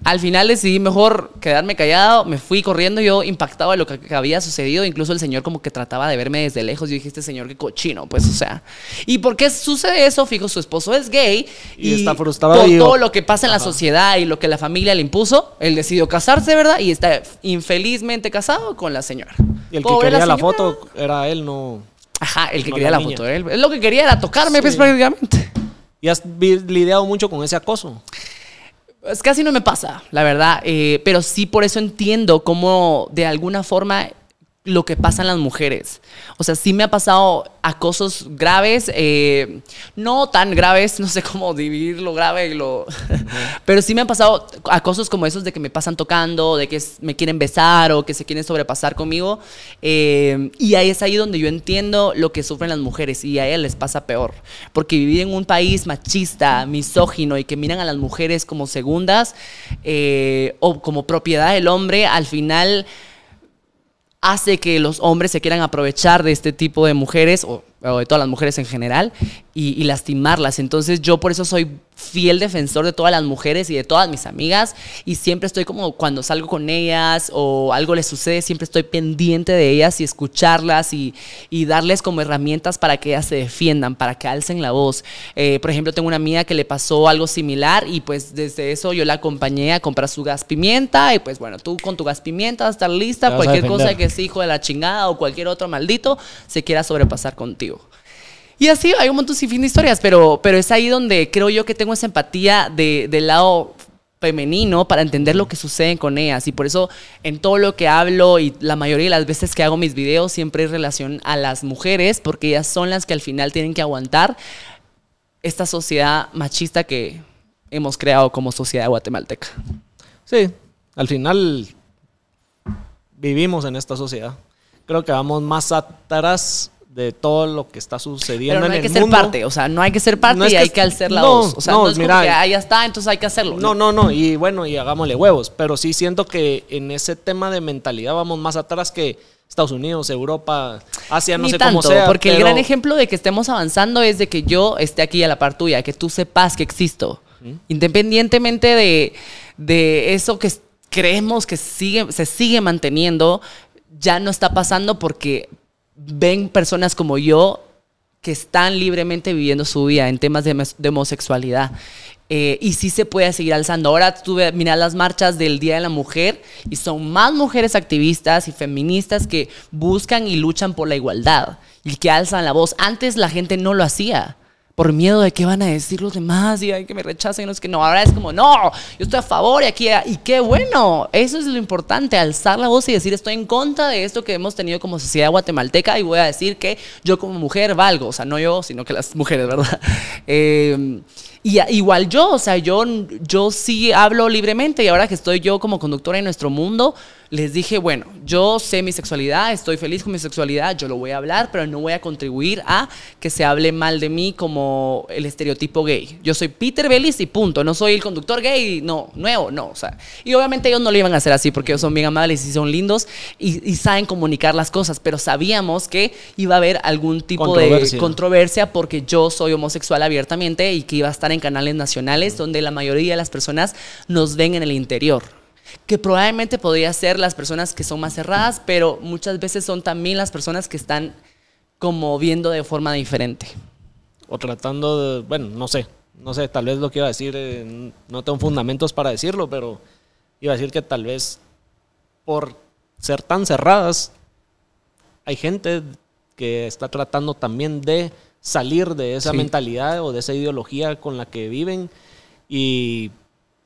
Al final decidí mejor quedarme callado, me fui corriendo yo impactado de lo que, que había sucedido, incluso el señor como que trataba de verme desde lejos, yo dije, este señor qué cochino, pues o sea. ¿Y por qué sucede eso? Fijo, su esposo es gay Y y, está frustrado por todo lo que pasa en la sociedad y lo que la familia le impuso, él decidió casarse, ¿verdad? Y está infelizmente casado con la señora. Y el que quería la foto era él, no. Ajá, el que No quería la foto. Él, él lo que quería era tocarme, pues Sí. prácticamente. Y has lidiado mucho con ese acoso. Pues casi no me pasa, la verdad. eh, pero sí por eso entiendo cómo de alguna forma lo que pasa en las mujeres. O sea, sí me ha pasado acosos graves, eh, no tan graves, no sé cómo dividir lo grave y lo... Pero sí me han pasado acosos como esos de que me pasan tocando, de que me quieren besar o que se quieren sobrepasar conmigo. eh, y ahí es ahí donde yo entiendo lo que sufren las mujeres y a ellas les pasa peor. Porque vivir en un país machista, misógino y que miran a las mujeres como segundas eh, o como propiedad del hombre, al final hace que los hombres se quieran aprovechar de este tipo de mujeres o, o de todas las mujeres en general y, y lastimarlas. Entonces yo por eso soy fiel defensor de todas las mujeres y de todas mis amigas y siempre estoy como cuando salgo con ellas o algo les sucede, siempre estoy pendiente de ellas y escucharlas y, y darles como herramientas para que ellas se defiendan, para que alcen la voz. Eh, por ejemplo, tengo una amiga que le pasó algo similar y pues desde eso yo la acompañé a comprar su gas pimienta y pues bueno, tú con tu gas pimienta vas a estar lista, a cualquier cosa que ese hijo de la chingada o cualquier otro maldito se quiera sobrepasar contigo. Y así hay un montón sin fin de historias, pero, pero es ahí donde creo yo que tengo esa empatía de, del lado femenino para entender lo que sucede con ellas. Y por eso en todo lo que hablo y la mayoría de las veces que hago mis videos siempre es relación a las mujeres, porque ellas son las que al final tienen que aguantar esta sociedad machista que hemos creado como sociedad guatemalteca. Sí, al final vivimos en esta sociedad. Creo que vamos más atrás de todo lo que está sucediendo Pero no hay en que el ser parte, o sea, no hay que ser parte No es y que- hay que alzar la no, voz. O sea, no, no, es mira, como que ya está, entonces hay que hacerlo. No, no, no, y bueno, y hagámosle huevos, pero sí siento que en ese tema de mentalidad vamos más atrás que Estados Unidos, Europa, Asia, no Ni sé tanto, cómo sea. porque el gran ejemplo de que estemos avanzando es de que yo esté aquí a la par tuya, que tú sepas que existo. Independientemente de, de eso que creemos que sigue, se sigue manteniendo, ya no está pasando porque ven personas como yo que están libremente viviendo su vida en temas de, de homosexualidad. Eh, y sí se puede seguir alzando. Ahora tuve, mira las marchas del Día de la Mujer y son más mujeres activistas y feministas que buscan y luchan por la igualdad y que alzan la voz. Antes la gente no lo hacía por miedo de qué van a decir los demás y ay, que me rechacen. No, es que no, ahora es como, no, yo estoy a favor y aquí, y qué bueno. Eso es lo importante, alzar la voz y decir, estoy en contra de esto que hemos tenido como sociedad guatemalteca y voy a decir que yo como mujer valgo. O sea, no yo, sino que las mujeres, ¿verdad? Eh, y igual yo, o sea, yo, yo sí hablo libremente y ahora que estoy yo como conductora en nuestro mundo, les dije, bueno, yo sé mi sexualidad, estoy feliz con mi sexualidad, yo lo voy a hablar, pero no voy a contribuir a que se hable mal de mí como el estereotipo gay. Yo soy Peter Bellis y punto, no soy el conductor gay, no, nuevo, no, o sea. Y obviamente ellos no lo iban a hacer así porque ellos son bien amables y son lindos y, y saben comunicar las cosas, pero sabíamos que iba a haber algún tipo de Controversia. controversia porque yo soy homosexual abiertamente y que iba a estar en canales nacionales donde la mayoría de las personas nos ven en el interior. Que probablemente podría ser las personas que son más cerradas, pero muchas veces son también las personas que están como viendo de forma diferente. O tratando de, bueno, no sé, no sé, tal vez lo que iba a decir, eh, no tengo fundamentos para decirlo, pero iba a decir que tal vez por ser tan cerradas, hay gente que está tratando también de salir de esa Sí. mentalidad o de esa ideología con la que viven y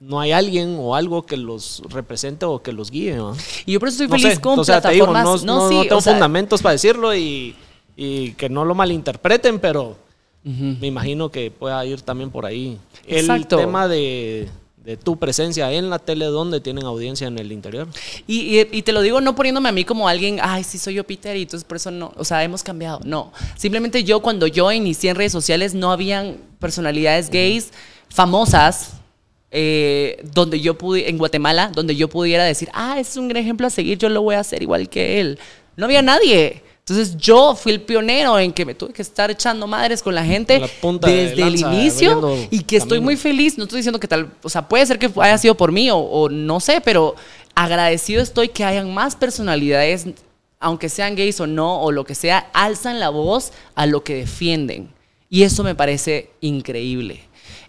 no hay alguien o algo que los represente o que los guíe. ¿no? Y yo por eso estoy No feliz sé, con o sea, te digo, plataformas. no, no- sí, no tengo o sea, fundamentos para decirlo y, y que no lo malinterpreten, pero me imagino que pueda ir también por ahí. El tema de, de tu presencia en la tele, donde tienen audiencia en el interior. Y, y- y te lo digo no poniéndome a mí como alguien, ay, sí soy yo Peter y entonces por eso no, o sea, hemos cambiado. No, simplemente yo cuando yo inicié en redes sociales no habían personalidades gays famosas eh, donde yo pude, en Guatemala, donde yo pudiera decir, ah, ese es un gran ejemplo a seguir, yo lo voy a hacer igual que él. No había nadie. Entonces Entonces yo fui el pionero en que me tuve que estar echando madres con la gente desde el inicio y que estoy muy feliz. No estoy diciendo que tal, o sea, puede ser que haya sido por mí o no sé, pero agradecido estoy que hayan más personalidades, aunque sean gays o no, o lo que sea, alzan la voz a lo que defienden. Y eso me parece increíble.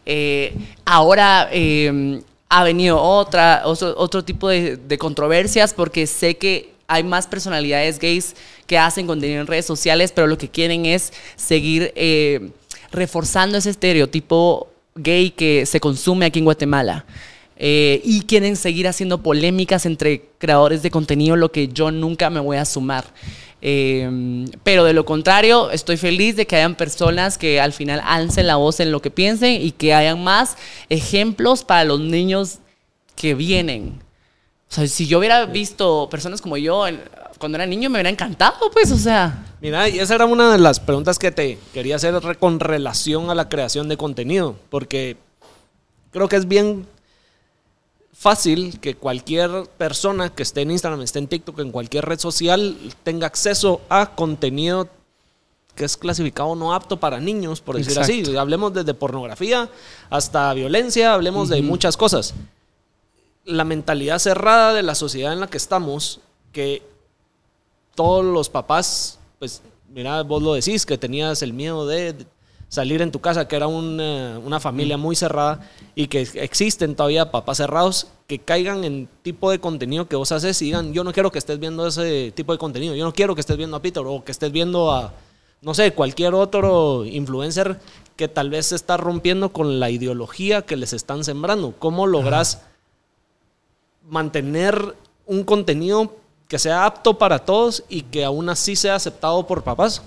Eh, ahora em, ha venido otra, otro, tipo de, controversias porque sé que hay más personalidades gays que hacen contenido en redes sociales, pero lo que quieren es seguir eh, reforzando ese estereotipo gay que se consume aquí en Guatemala. Eh, y quieren seguir haciendo polémicas entre creadores de contenido, lo que yo nunca me voy a sumar. Eh, pero de lo contrario, estoy feliz de que hayan personas que al final alcen la voz en lo que piensen y que hayan más ejemplos para los niños que vienen. O sea, si yo hubiera visto personas como yo cuando era niño, me hubiera encantado, pues, o sea. Mira, y esa era una de las preguntas que te quería hacer con relación a la creación de contenido, porque creo que es bien fácil que cualquier persona que esté en Instagram, esté en TikTok, en cualquier red social, tenga acceso a contenido que es clasificado no apto para niños, por decir así. Hablemos desde pornografía hasta violencia, hablemos de muchas cosas. La mentalidad cerrada de la sociedad en la que estamos, que todos los papás, pues mira, vos lo decís, que tenías el miedo de salir en tu casa, que era una, una familia muy cerrada y que existen todavía papás cerrados que caigan en tipo de contenido que vos haces y digan, yo no quiero que estés viendo ese tipo de contenido, yo no quiero que estés viendo a Peter o que estés viendo a, no sé, cualquier otro influencer que tal vez se está rompiendo con la ideología que les están sembrando. ¿Cómo logras mantener un contenido que sea apto para todos y que aún así sea aceptado por papás?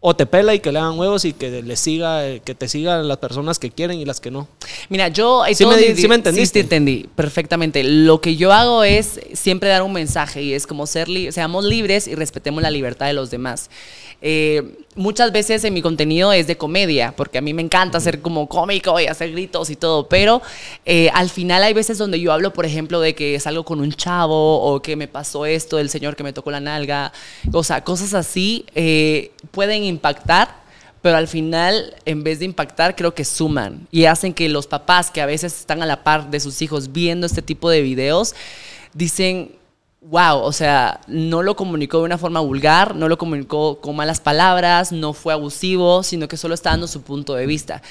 O te pela y que le hagan huevos y que le siga, que te sigan las personas que quieren y las que no. Mira, yo sí me, sí me entendiste. Sí, te entendí perfectamente. Lo que yo hago es siempre dar un mensaje y es como ser seamos libres y respetemos la libertad de los demás. Eh, muchas veces en mi contenido es de comedia, porque a mí me encanta ser como cómico y hacer gritos y todo, pero eh, al final hay veces donde yo hablo, por ejemplo, de que salgo con un chavo o que me pasó esto del señor que me tocó la nalga, o sea, cosas así eh, pueden impactar pero al final, en vez de impactar, creo que suman y hacen que los papás que a veces están a la par de sus hijos viendo este tipo de videos, dicen, wow, o sea, no lo comunicó de una forma vulgar, no lo comunicó con malas palabras, no fue abusivo, sino que solo está dando su punto de vista.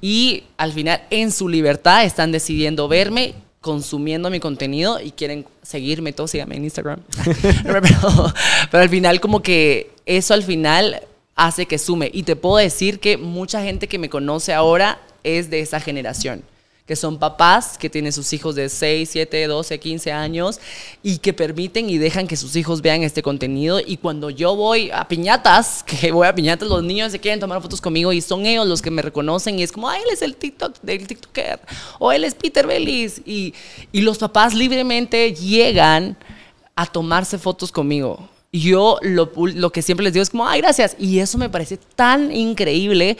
Y al final, en su libertad, están decidiendo verme consumiendo mi contenido y quieren seguirme, todos síganme en Instagram. pero, pero al final como que eso al final hace que sume. Y te puedo decir que mucha gente que me conoce ahora es de esa generación que son papás que tienen sus hijos de 6, 7, 12, 15 años y que permiten y dejan que sus hijos vean este contenido. Y cuando yo voy a piñatas, que voy a piñatas, los niños se quieren tomar fotos conmigo y son ellos los que me reconocen y es como, ah, él es el TikTok del TikToker o él es Peter Bellis. Y, y los papás libremente llegan a tomarse fotos conmigo. Yo lo, lo que siempre les digo es como, ay, gracias. Y eso me parece tan increíble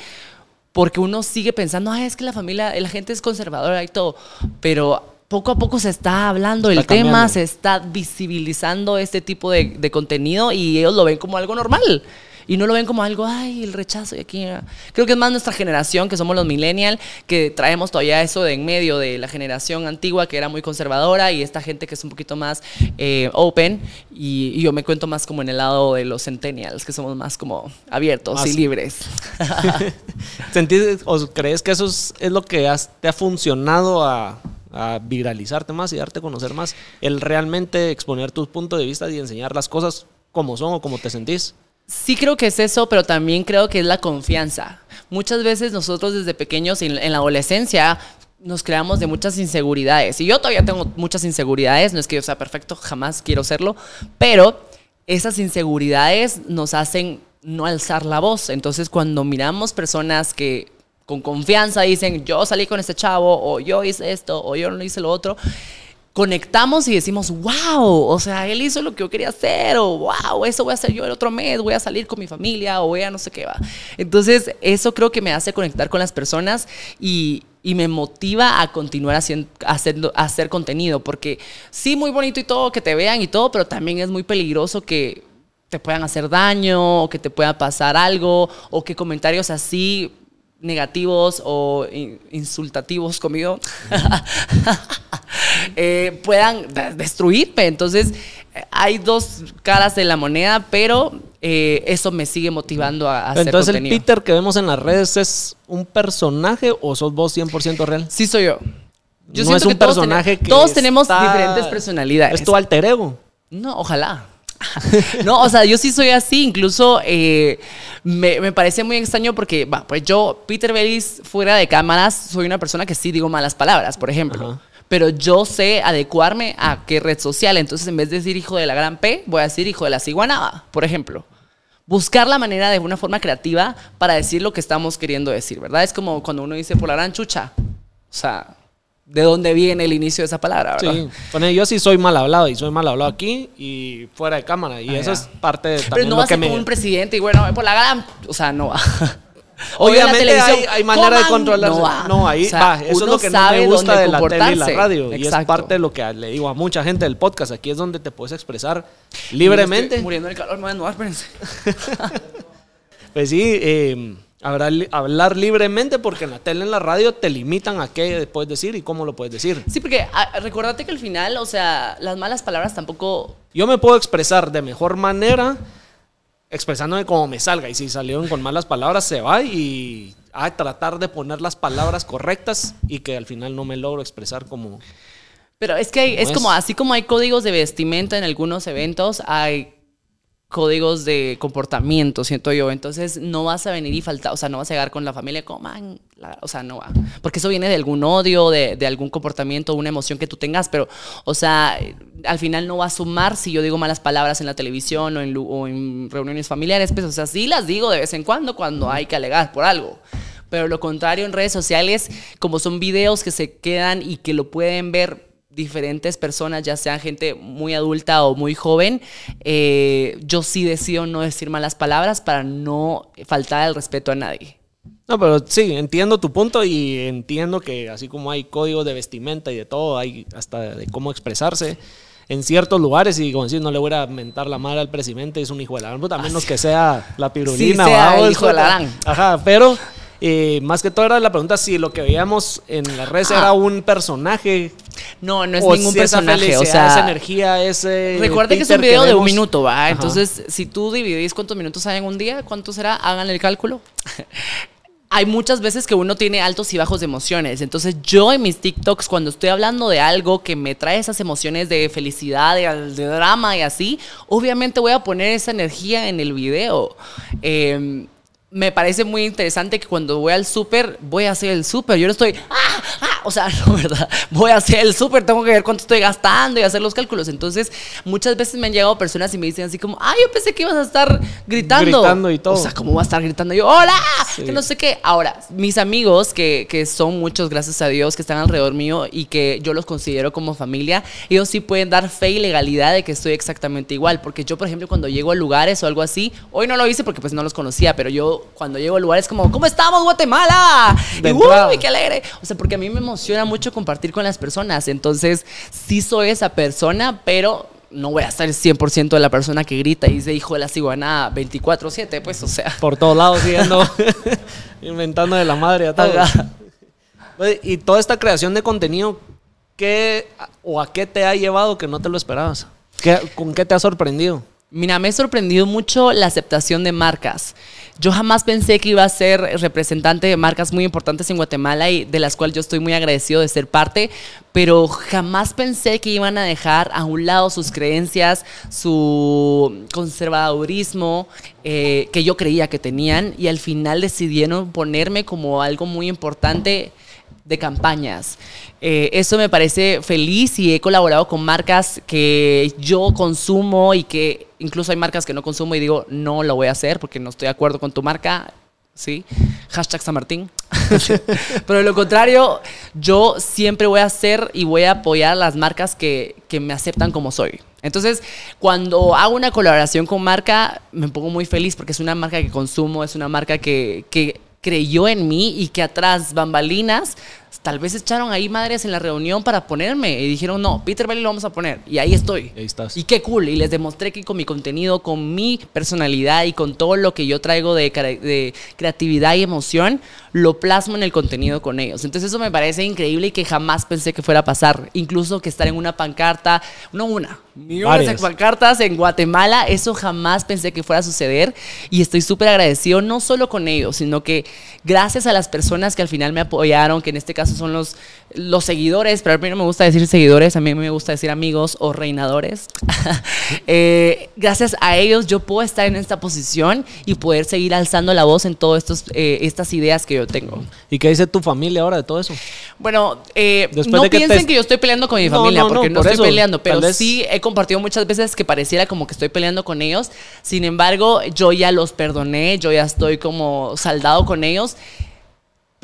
porque uno sigue pensando, Ay, es que la familia, la gente es conservadora y todo, pero poco a poco se está hablando del tema, se está visibilizando este tipo de, de, contenido y ellos lo ven como algo normal y no lo ven como algo, ay, el rechazo y aquí. Ah". Creo que es más nuestra generación, que somos los millennials, que traemos todavía eso de en medio de la generación antigua que era muy conservadora y esta gente que es un poquito más eh, open y, yo me cuento más como en el lado de los centennials, que somos más como abiertos y libres. ¿Sentís o crees que eso es, lo que te ha funcionado a, a viralizarte más y darte a conocer más, el realmente exponer tus puntos de vista y enseñar las cosas como son o como te sentís? Sí creo que es eso, pero también creo que es la confianza. Muchas veces nosotros desde pequeños en, la adolescencia nos creamos de muchas inseguridades. Y yo todavía tengo muchas inseguridades, no es que yo sea perfecto, jamás quiero serlo, pero esas inseguridades nos hacen no alzar la voz. Entonces cuando miramos personas que con confianza dicen, yo salí con este chavo, o yo hice esto, o yo no hice lo otro, conectamos y decimos, wow, o sea, él hizo lo que yo quería hacer, o wow, eso voy a hacer yo el otro mes, voy a salir con mi familia, o voy a no sé qué va. Entonces, eso creo que me hace conectar con las personas y, me motiva a continuar haciendo, haciendo, hacer contenido, porque sí, muy bonito y todo, que te vean y todo, pero también es muy peligroso que te puedan hacer daño o que te pueda pasar algo o que comentarios así negativos o in- insultativos conmigo eh, puedan de- destruirme. Entonces, eh, hay dos caras de la moneda, pero eh, eso me sigue motivando a, a hacer Entonces, el. Peter que vemos en las redes es un personaje o sos vos 100% real? Sí soy yo. Yo no es un todos personaje tenemos- que todos tenemos diferentes personalidades. Es tu alter ego. No, ojalá. No, o sea, yo sí soy así. Incluso eh, me, me parece muy extraño porque, va, pues yo, Peter Bellis, fuera de cámaras, soy una persona que sí digo malas palabras, por ejemplo. Ajá. Pero yo sé adecuarme a qué red social. Entonces, en vez de decir hijo de la gran P, voy a decir hijo de la ciguanaba, por ejemplo. Buscar la manera de una forma creativa para decir lo que estamos queriendo decir, ¿verdad? Es como cuando uno dice por la gran chucha. O sea, ¿de dónde viene el inicio de esa palabra, verdad? Sí. Pone, yo sí soy mal hablado y soy mal hablado aquí y fuera de cámara. Y Ah, eso ya. es parte de Pero también no lo va a ser me... como un presidente y bueno, por la gran. O sea, no va. La Obviamente televisión, hay, hay manera de controlar. No, va. No, ahí O sea, va. Eso es lo que no me gusta de la tele y la radio. Y es parte de lo que le digo a mucha gente del podcast. Aquí es donde te puedes expresar libremente. Estoy muriendo del calor, me voy a espérense. Pues sí, eh, hablar, li- hablar libremente porque en la tele, en la radio te limitan a qué puedes decir y cómo lo puedes decir. Sí, porque ah, recordate que al final, o sea, las malas palabras tampoco. Yo me puedo expresar de mejor manera expresándome como me salga y si salieron con malas palabras se va y a tratar de poner las palabras correctas y que al final no me logro expresar como Pero es que hay- es No como, es- así como hay códigos de vestimenta en algunos eventos, hay códigos de comportamiento, siento yo. Entonces no vas a venir y faltar, o sea, no vas a llegar con la familia como, "Man, la-", o sea, no va. Porque eso viene de algún odio, de, de algún comportamiento, una emoción que tú tengas, pero, o sea, al final no va a sumar si yo digo malas palabras en la televisión o en, en reuniones familiares, pues, o sea, sí las digo de vez en cuando cuando hay que alegar por algo. Pero lo contrario en redes sociales, como son videos que se quedan y que lo pueden ver diferentes personas, ya sean gente muy adulta o muy joven, eh, yo sí decido no decir malas palabras para no faltar el respeto a nadie. No, pero sí, entiendo tu punto y entiendo que así como hay códigos de vestimenta y de todo, hay hasta de cómo expresarse en ciertos lugares y como decir, no le voy a mentar la madre al presidente, es un hijo de la gran a menos que sea la pirulina. Sí, sea ¿va? el O hijo de la gran. Ajá, pero eh, más que todo era la pregunta si lo que veíamos en las redes Ah. era un personaje No, no es o ningún si esa personaje, o sea, esa energía, ese Recuerde que es un video de un minuto, ¿va? Ajá. Entonces, si tú dividís cuántos minutos hay en un día, ¿cuánto será? Hagan el cálculo. hay muchas veces que uno tiene altos y bajos de emociones. Entonces, yo en mis TikToks, cuando estoy hablando de algo que me trae esas emociones de felicidad, de, de drama y así, obviamente voy a poner esa energía en el video. Eh, me parece muy interesante que cuando voy al súper, voy a hacer el súper. Yo no estoy, ¡ah! ¡ah! O sea, no, ¿verdad? Voy a hacer el súper, tengo que ver cuánto estoy gastando y hacer los cálculos. Entonces, muchas veces me han llegado personas y me dicen así como, ah, yo pensé que ibas a estar gritando. Gritando y todo. O sea, ¿cómo va a estar gritando? Y yo, ¡hola! Sí. Que no sé qué. Ahora, mis amigos, que, que son muchos, gracias a Dios, que están alrededor mío y que yo los considero como familia, ellos sí pueden dar fe y legalidad de que estoy exactamente igual. Porque yo, por ejemplo, cuando llego a lugares o algo así, hoy no lo hice porque pues no los conocía, pero yo cuando llego a lugares como, ¿cómo estamos, Guatemala? De y. ¡Uy, qué alegre! O sea, porque a mí me emociona mucho compartir con las personas. Entonces, sí soy esa persona, pero no voy a ser 100% de la persona que grita y dice hijo de la ciguana 24-7, pues, o sea. por todos lados siguiendo inventando de la madre a todos. Y toda esta creación de contenido, ¿qué o a qué te ha llevado que no te lo esperabas? ¿Qué- ¿Con qué te ha sorprendido? Mira, me ha sorprendido mucho la aceptación de marcas. Yo jamás pensé que iba a ser representante de marcas muy importantes en Guatemala y de las cuales yo estoy muy agradecido de ser parte, pero jamás pensé que iban a dejar a un lado sus creencias, su conservadurismo eh, que yo creía que tenían y al final decidieron ponerme como algo muy importante de campañas. Eh, eso me parece feliz y he colaborado con marcas que yo consumo y que incluso hay marcas que no consumo y digo, no lo voy a hacer porque no estoy de acuerdo con tu marca. ¿Sí? Hashtag San Martín. Pero de lo contrario, yo siempre voy a hacer y voy a apoyar las marcas que, que me aceptan como soy. Entonces, cuando hago una colaboración con marca, me pongo muy feliz porque es una marca que consumo, es una marca que, que creyó en mí y que atrás bambalinas Tal vez echaron ahí madres en la reunión para ponerme y dijeron, no, Peter Belly lo vamos a poner. Y ahí estoy. Y ahí estás. Y qué cool. Y les demostré que con mi contenido, con mi personalidad y con todo lo que yo traigo de, de creatividad y emoción, lo plasmo en el contenido con ellos. Entonces eso me parece increíble y que jamás pensé que fuera a pasar. Incluso que estar en una pancarta, no una, millones de pancartas en Guatemala, eso jamás pensé que fuera a suceder. Y estoy súper agradecido, no solo con ellos, sino que gracias a las personas que al final me apoyaron, que en este caso son los, los seguidores, pero a mí no me gusta decir seguidores, a mí me gusta decir amigos o reinadores. Eh, gracias a ellos yo puedo estar en esta posición y poder seguir alzando la voz en todas eh, estas ideas que yo tengo. ¿Y qué dice tu familia ahora de todo eso? Bueno, eh, no de que piensen te- que yo estoy peleando con mi familia, no, no, porque no, por estoy eso, peleando, pero vez- sí he compartido muchas veces que pareciera como que estoy peleando con ellos. Sin embargo, yo ya los perdoné, yo ya estoy como saldado con ellos.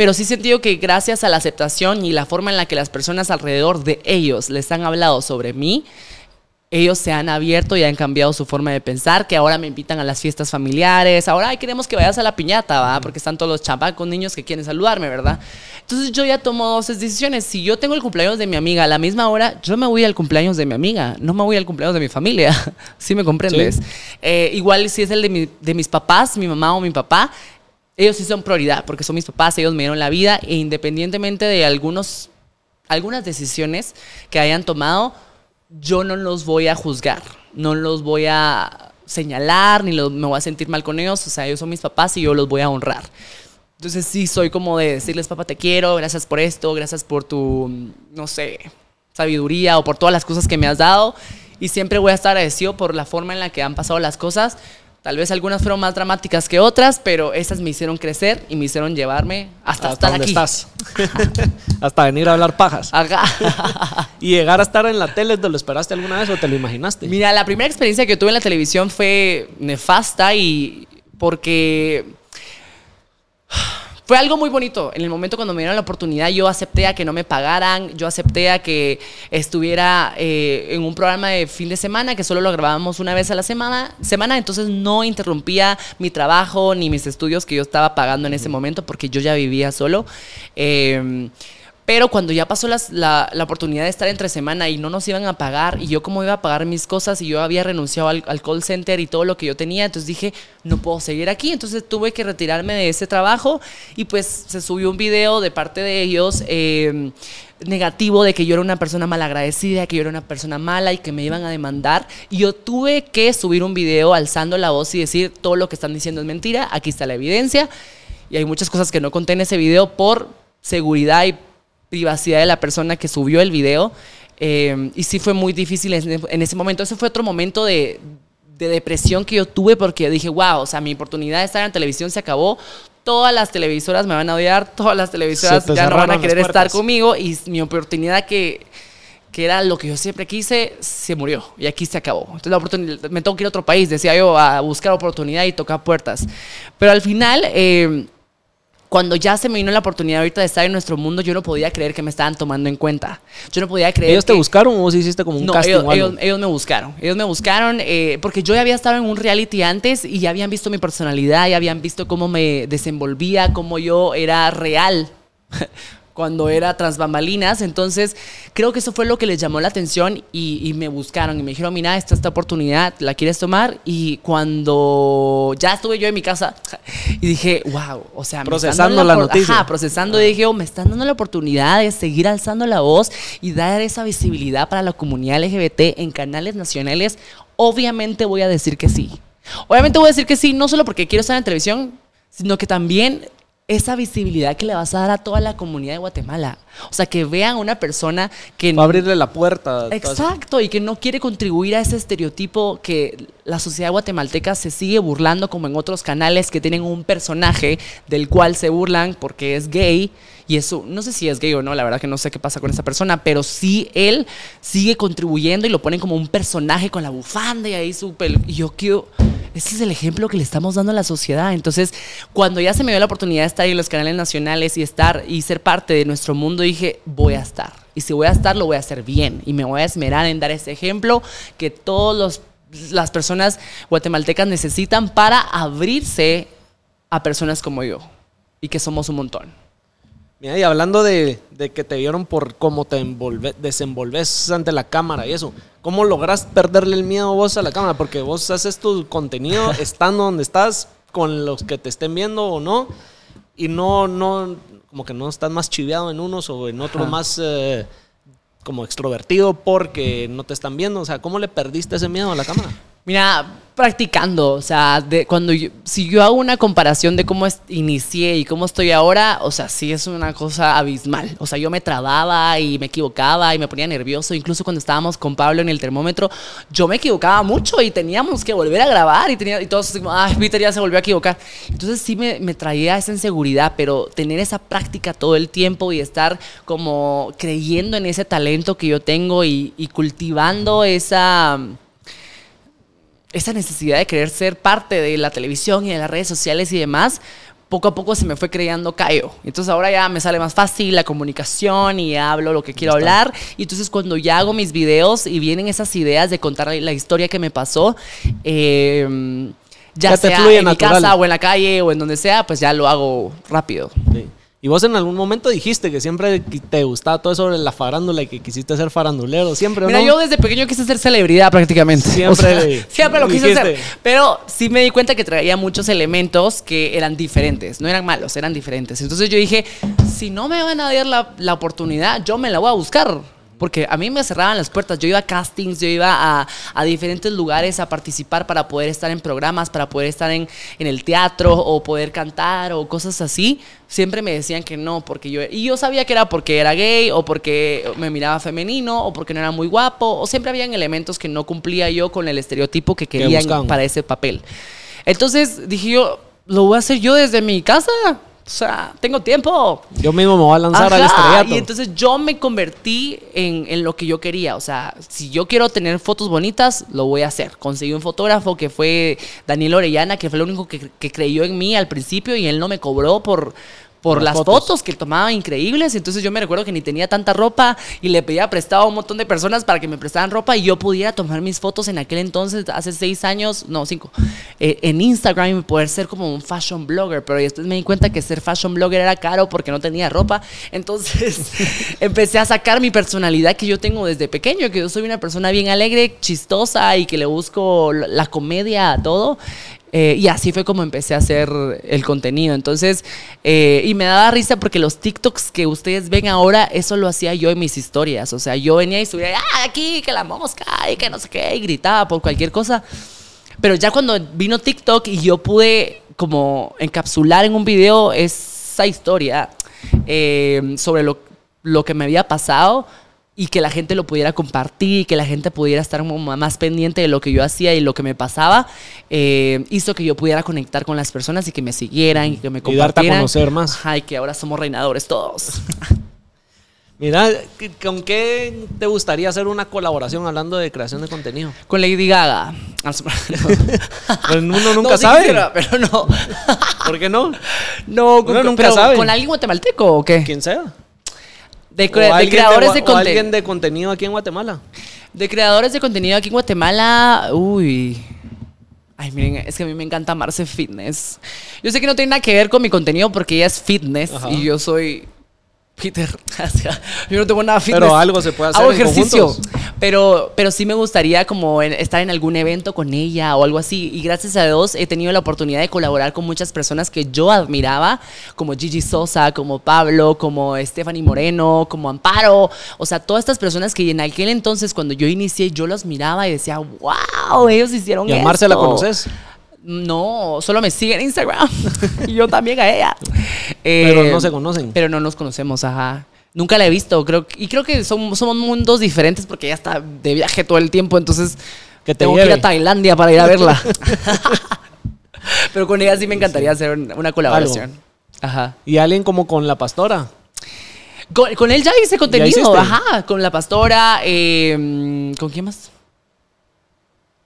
Pero sí he sentido que gracias a la aceptación y la forma en la que las personas alrededor de ellos les han hablado sobre mí, ellos se han abierto y han cambiado su forma de pensar, que ahora me invitan a las fiestas familiares, ahora "Ay, queremos que vayas a la piñata, ¿va? Porque están todos los chamacos, niños que quieren saludarme, ¿verdad? Entonces yo ya tomo dos decisiones. Si yo tengo el cumpleaños de mi amiga a la misma hora, yo me voy al cumpleaños de mi amiga, no me voy al cumpleaños de mi familia. ¿Sí me comprendes? Sí. Eh, igual si es el de, mi- de mis papás, mi mamá o mi papá, ellos sí son prioridad, porque son mis papás, ellos me dieron la vida, e independientemente de algunos, algunas decisiones que hayan tomado, yo no los voy a juzgar, no los voy a señalar, ni los- me voy a sentir mal con ellos, o sea, ellos son mis papás y yo los voy a honrar. Entonces sí, soy como de decirles, papá, te quiero, gracias por esto, gracias por tu, no sé, sabiduría o por todas las cosas que me has dado. Y siempre voy a estar agradecido por la forma en la que han pasado las cosas. Tal vez algunas fueron más dramáticas que otras, pero esas me hicieron crecer y me hicieron llevarme hasta, Hasta estar donde aquí. estás. Hasta venir a hablar pajas. Acá. ¿Y llegar a estar en la tele, te lo esperaste alguna vez o te lo imaginaste? Mira, la primera experiencia que tuve en la televisión fue nefasta y porque fue algo muy bonito. En el momento cuando me dieron la oportunidad, yo acepté a que no me pagaran, yo acepté a que estuviera eh, en un programa de fin de semana, que solo lo grabábamos una vez a la semana, semana, entonces no interrumpía mi trabajo ni mis estudios que yo estaba pagando en ese momento porque yo ya vivía solo. Eh, pero cuando ya pasó la, la oportunidad de estar entre semana y no nos iban a pagar, y yo cómo iba a pagar mis cosas, y yo había renunciado al, al call center y todo lo que yo tenía, entonces dije, no puedo seguir aquí. Entonces tuve que retirarme de ese trabajo y pues se subió un video de parte de ellos. eh, negativo de que yo era una persona malagradecida, que yo era una persona mala y que me iban a demandar. Y yo tuve que subir un video alzando la voz y decir todo lo que están diciendo es mentira, aquí está la evidencia. Y hay muchas cosas que no conté en ese video por seguridad y privacidad de la persona que subió el video. Eh, y sí fue muy difícil en, ese momento. Ese fue otro momento de, de depresión que yo tuve porque dije, wow, o sea, mi oportunidad de estar en televisión se acabó. Todas las televisoras me van a odiar, todas las televisoras ya no van a querer estar conmigo y mi oportunidad que, que era lo que yo siempre quise, se murió y aquí se acabó. Entonces la oportunidad, me tengo que ir a otro país, decía yo, a buscar oportunidad y tocar puertas. Pero al final, eh, cuando ya se me vino la oportunidad ahorita de estar en nuestro mundo, yo no podía creer que me estaban tomando en cuenta. Yo no podía creer ¿Ellos te buscaron o vos hiciste como un no, casting ellos, o algo? ellos- ellos me buscaron. Ellos me buscaron eh, porque yo ya había estado en un reality antes y ya habían visto mi personalidad, ya habían visto cómo me desenvolvía, cómo yo era real cuando era tras bambalinas. Entonces, creo que eso fue lo que les llamó la atención y, y me buscaron y me dijeron, mira, esta esta oportunidad, ¿la quieres tomar? Y cuando ya estuve yo en mi casa y dije, wow, o sea, Procesando la noticia. Ajá, procesando y dije, oh, me están dando la oportunidad de seguir alzando la voz y dar esa visibilidad para la comunidad LGBT en canales nacionales, obviamente voy a decir que sí. Obviamente voy a decir que sí, no solo porque quiero estar en televisión, sino que también esa visibilidad que le vas a dar a toda la comunidad de Guatemala. O sea, que vean a una persona que... Va a abrirle la puerta. Exacto, y que no quiere contribuir a ese estereotipo que la sociedad guatemalteca se sigue burlando como en otros canales que tienen un personaje del cual se burlan porque es gay. Y eso, no sé si es gay o no, la verdad que no sé qué pasa con esa persona, pero sí él sigue contribuyendo y lo ponen como un personaje con la bufanda y ahí su pelo. Y yo quiero, ese es el ejemplo que le estamos dando a la sociedad. Entonces, cuando ya se me dio la oportunidad de estar en los canales nacionales y estar y ser parte de nuestro mundo, dije, voy a estar. Y si voy a estar, lo voy a hacer bien. Y me voy a esmerar en dar ese ejemplo que todas las personas guatemaltecas necesitan para abrirse a personas como yo. Y que somos un montón. Mira, y hablando de, de que te vieron por cómo te envolve- desenvolves ante la cámara y eso, ¿cómo logras perderle el miedo vos a la cámara? Porque vos haces tu contenido estando donde estás, con los que te estén viendo o no, y no, no, como que no estás más chiveado en unos o en otros Ajá. más eh, como extrovertido porque no te están viendo. O sea, ¿cómo le perdiste ese miedo a la cámara? Mira, practicando, o sea, de cuando yo- si yo hago una comparación de cómo inicié y cómo estoy ahora, o sea, sí es una cosa abismal. O sea, yo me trababa y me equivocaba y me ponía nervioso. Incluso cuando estábamos con Pablo en el termómetro, yo me equivocaba mucho y teníamos que volver a grabar y, tenía, y todos, ay, Peter ya se volvió a equivocar. Entonces sí me, me traía esa inseguridad, pero tener esa práctica todo el tiempo y estar como creyendo en ese talento que yo tengo y, y cultivando esa esa necesidad de querer ser parte de la televisión y de las redes sociales y demás, poco a poco se me fue creando callo. Entonces ahora ya me sale más fácil la comunicación y hablo lo que quiero hablar. Y entonces cuando ya hago mis videos y vienen esas ideas de contar la historia que me pasó, eh, ya, Ya te sea fluye en natural. mi casa o en la calle o en donde sea, pues ya lo hago rápido. Sí. Y vos en algún momento dijiste que siempre te gustaba todo eso de la farándula y que quisiste ser farandulero, siempre, ¿o Mira, no? yo desde pequeño quise ser celebridad prácticamente. Siempre O sea, le- siempre lo quise hacer. Pero sí me di cuenta que traía muchos elementos que eran diferentes. No eran malos, eran diferentes. Entonces yo dije, si no me van a dar la, la oportunidad, yo me la voy a buscar. Porque a mí me cerraban las puertas. Yo iba a castings, yo iba a, a diferentes lugares a participar para poder estar en programas, para poder estar en, en el teatro o poder cantar o cosas así. Siempre me decían que no, porque yo... Y yo sabía que era porque era gay o porque me miraba femenino o porque no era muy guapo o siempre habían elementos que no cumplía yo con el estereotipo que querían para ese papel. Entonces dije yo, lo voy a hacer yo desde mi casa. O sea, tengo tiempo. Yo mismo me voy a lanzar al Ajá, estrellato. Y entonces yo me convertí en, en lo que yo quería. O sea, si yo quiero tener fotos bonitas, lo voy a hacer. Conseguí un fotógrafo que fue Daniel Orellana, que fue el único que, que creyó en mí al principio y él no me cobró por, por Las las fotos. fotos. que tomaba increíbles. Entonces yo me recuerdo que ni tenía tanta ropa y le pedía prestado a un montón de personas para que me prestaran ropa y yo pudiera tomar mis fotos en aquel entonces, hace seis años, no, cinco, eh, en Instagram y poder ser como un fashion blogger. Pero después me di cuenta que ser fashion blogger era caro porque no tenía ropa. Entonces empecé a sacar mi personalidad que yo tengo desde pequeño, que yo soy una persona bien alegre, chistosa y que le busco la la comedia a todo. Eh, y así fue como empecé a hacer el contenido. Entonces, eh, y me daba risa porque los TikToks que ustedes ven ahora, eso lo hacía yo en mis historias. O sea, yo venía y subía, ah, aquí, que la mosca, y que no sé qué, y gritaba por cualquier cosa. Pero ya cuando vino TikTok y yo pude como encapsular en un video esa historia eh, sobre lo, lo que me había pasado y que la gente lo pudiera compartir y que la gente pudiera estar más pendiente de lo que yo hacía y lo que me pasaba, eh, hizo que yo pudiera conectar con las personas y que me siguieran y que me Y darte a compartieran. conocer más. Ajá, y que ahora somos reinadores todos. Mira, ¿qué- ¿con qué te gustaría hacer una colaboración hablando de creación de contenido? Con Lady Gaga. Pues uno nunca No, sí sabe. quisiera, pero no. ¿Por qué no? No, con, Uno nunca pero sabe. ¿Con alguien guatemalteco o qué? Quien sea. De, cre- de creadores de, o contenido. alguien de contenido aquí en Guatemala. De creadores de contenido aquí en Guatemala. Uy. Ay, miren, es que a mí me encanta Marce Fitness. Yo sé que no tiene nada que ver con mi contenido porque ella es fitness Ajá. y yo soy Peter. Yo no tengo nada fitness. Pero algo se puede hacer Hago ejercicio. Pero, pero sí me gustaría como en- estar en algún evento con ella o algo así. Y gracias a Dios he tenido la oportunidad de colaborar con muchas personas que yo admiraba, como Gigi Sosa, como Pablo, como Stephanie Moreno, como Amparo. O sea, todas estas personas que en aquel entonces, cuando yo inicié, yo los miraba y decía, wow, ellos hicieron ¿Y a Marce la esto". conoces? No, solo me sigue en Instagram. y yo también a ella. Pero Eh, no se conocen. Pero no nos conocemos, ajá. Nunca la he visto, creo. Y creo que son, somos mundos diferentes porque ella está de viaje todo el tiempo, entonces Que te tengo que ir a Tailandia para ir a verla. pero con ella sí me encantaría hacer un- una colaboración. Ajá. Y alguien como con la pastora. Con, con él ya hice contenido, ajá. Con la pastora, eh, ¿con quién más?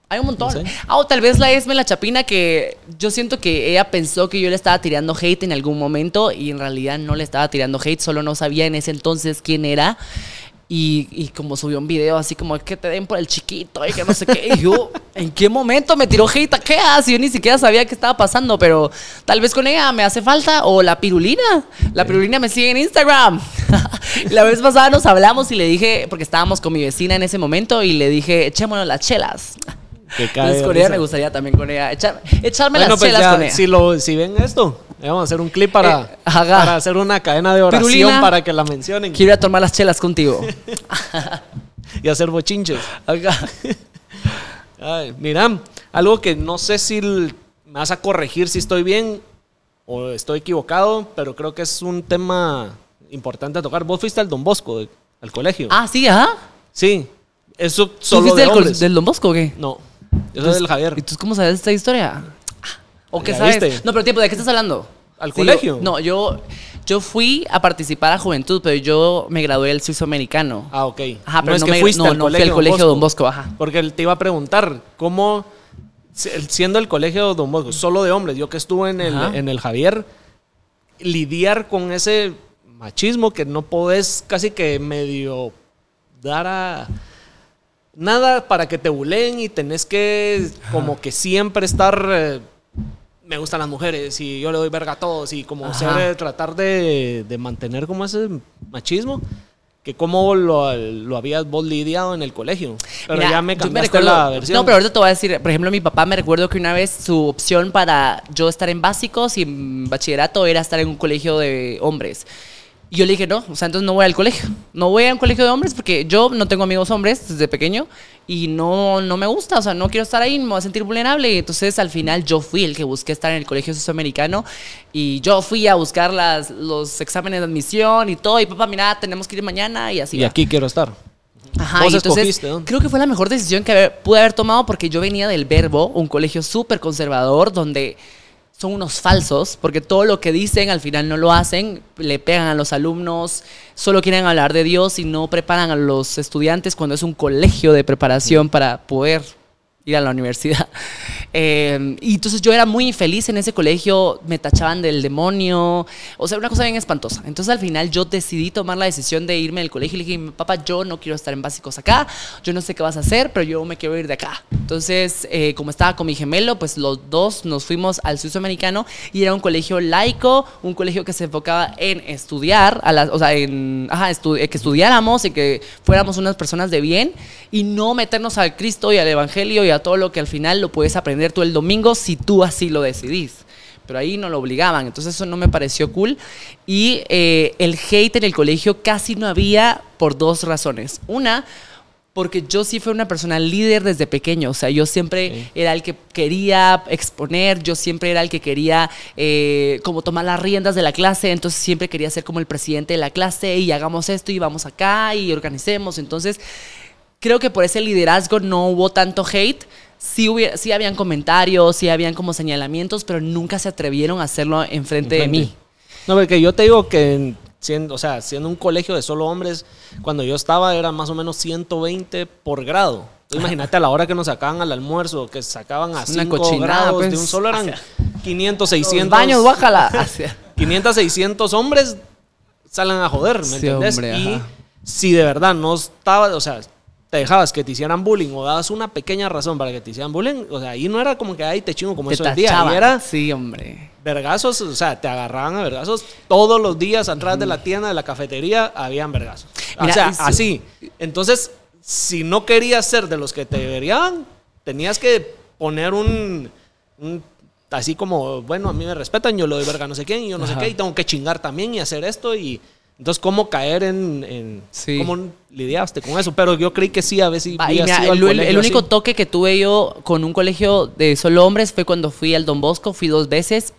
Hay un montón. No sé. Ah, o tal vez la Esme la Chapina, que yo siento que ella pensó que yo le estaba tirando hate en algún momento y en realidad no le estaba tirando hate, solo no sabía en ese entonces quién era. Y, y como subió un video así como que te den por el chiquito y que no sé qué. Y yo, ¿En qué momento me tiró hate a qué hace? Yo ni siquiera sabía qué estaba pasando, pero tal vez con ella me hace falta. O la pirulina. La pirulina me sigue en Instagram. la vez pasada nos hablamos y le dije, porque estábamos con mi vecina en ese momento, y le dije, echémonos las chelas. Que cae Entonces con ella me gustaría también con ella. echar- echarme Bueno, las pues chelas ya, con ella. si, lo, si ven esto, vamos a hacer un clip para, Eh, para hacer una cadena de oración Pirulina. para que la mencionen Quiero ir a tomar las chelas contigo. y hacer bochinches. Ay, mira, algo que no sé si me vas a corregir si estoy bien o estoy equivocado, pero creo que es un tema importante a tocar. Vos fuiste al Don Bosco, al colegio. Ah, sí, ajá. Sí, eso ¿Tú solo fuiste de del, del Don Bosco o qué? No, eso es del Javier. ¿Y tú cómo sabes esta historia? ¿O qué ¿Ya sabes? viste? No, pero tiempo, ¿de qué estás hablando? ¿Al Sí, colegio? yo- no, yo, yo fui a participar a Juventud, pero yo me gradué del suizo americano. Ah, ok. Ajá, pero no, que me, fuiste no, al no fui colegio al colegio Don Bosco, ajá. Porque él te iba a preguntar, ¿cómo, si- siendo el colegio Don Bosco, solo de hombres, yo que estuve en el, Ajá. en el Javier, lidiar con ese machismo que no podés casi que medio dar a... Nada para que te buleen y tenés que como que siempre estar... eh, me gustan las mujeres y yo le doy verga a todos y como ser, tratar de, de mantener como ese machismo que cómo lo, lo habías vos lidiado en el colegio. Pero Mira, ya me cambiaste la versión. No, pero ahorita te voy a decir, por ejemplo, mi papá me recuerdo que una vez su opción para yo estar en básicos y en bachillerato era estar en un colegio de hombres. Y yo le dije, no, o sea, entonces no voy al colegio. No voy a un colegio de hombres porque yo no tengo amigos hombres desde pequeño y no, no me gusta, o sea, no quiero estar ahí, me voy a sentir vulnerable. Y entonces al final yo fui el que busqué estar en el colegio sudamericano y yo fui a buscar las, los exámenes de admisión y todo. Y papá, mira, tenemos que ir mañana y así. y va. aquí quiero estar. Ajá, y entonces creo que fue la mejor decisión que haber- pude haber tomado porque yo venía del Verbo, un colegio súper conservador donde son unos falsos, porque todo lo que dicen al final no lo hacen, le pegan a los alumnos, solo quieren hablar de Dios y no preparan a los estudiantes cuando es un colegio de preparación para poder ir a la universidad. Eh, y entonces yo era muy infeliz en ese colegio, me tachaban del demonio, o sea, una cosa bien espantosa. Entonces al final yo decidí tomar la decisión de irme del colegio y le dije, papá, yo no quiero estar en básicos acá, yo no sé qué vas a hacer, pero yo me quiero ir de acá. Entonces, eh, como estaba con mi gemelo, pues los dos nos fuimos al suizo americano y era un colegio laico, un colegio que se enfocaba en estudiar, o sea, en, eh, que estudiáramos y que fuéramos unas personas de bien y no meternos al Cristo y al Evangelio y a todo lo que al final lo puedes aprender tú el domingo si tú así lo decidís. Pero ahí no lo obligaban, entonces eso no me pareció cool. Y eh, el hate en el colegio casi no había por dos razones. Una, porque yo sí fui una persona líder desde pequeño, o sea, yo siempre Sí. era el que quería exponer, yo siempre era el que quería eh, como tomar las riendas de la clase, entonces siempre quería ser como el presidente de la clase y hagamos esto y vamos acá y organicemos, entonces creo que por ese liderazgo no hubo tanto hate. Sí, hubiera- sí habían comentarios, sí habían como señalamientos, pero nunca se atrevieron a hacerlo enfrente de mí. No, porque yo te digo que en- siendo, o sea, siendo un colegio de solo hombres, cuando yo estaba era más o menos 120 por grado. Imagínate a la hora que nos sacaban al almuerzo, que sacaban a Una 5 cochinada, grados de pues. un solo eran 500, 600. Los baños, bájala. Hacia- 500, 600 hombres salen a joder, ¿me Sí, entendés? hombre, y si de verdad no estaba, o sea, te dejabas que te hicieran bullying o dabas una pequeña razón para que te hicieran bullying, o sea, ahí no era como que ahí te chingo como Te eso el día, tachaban. y era Sí, hombre. vergazos, o sea, te agarraban a vergazos todos los días atrás de la tienda, de la cafetería, habían vergazos. Mira, o sea, eso- así. Entonces, si no querías ser de los que te verían, tenías que poner un, un- así como, bueno, a mí me respetan, yo le doy verga a no sé quién, y yo no sé qué, y tengo que chingar también y hacer esto y entonces cómo caer en, en Sí. cómo lidiaste con eso, pero yo creí que sí, a veces había mira, el, el- único así. toque que tuve yo con un colegio de solo hombres fue cuando fui al Don Bosco, fui dos veces.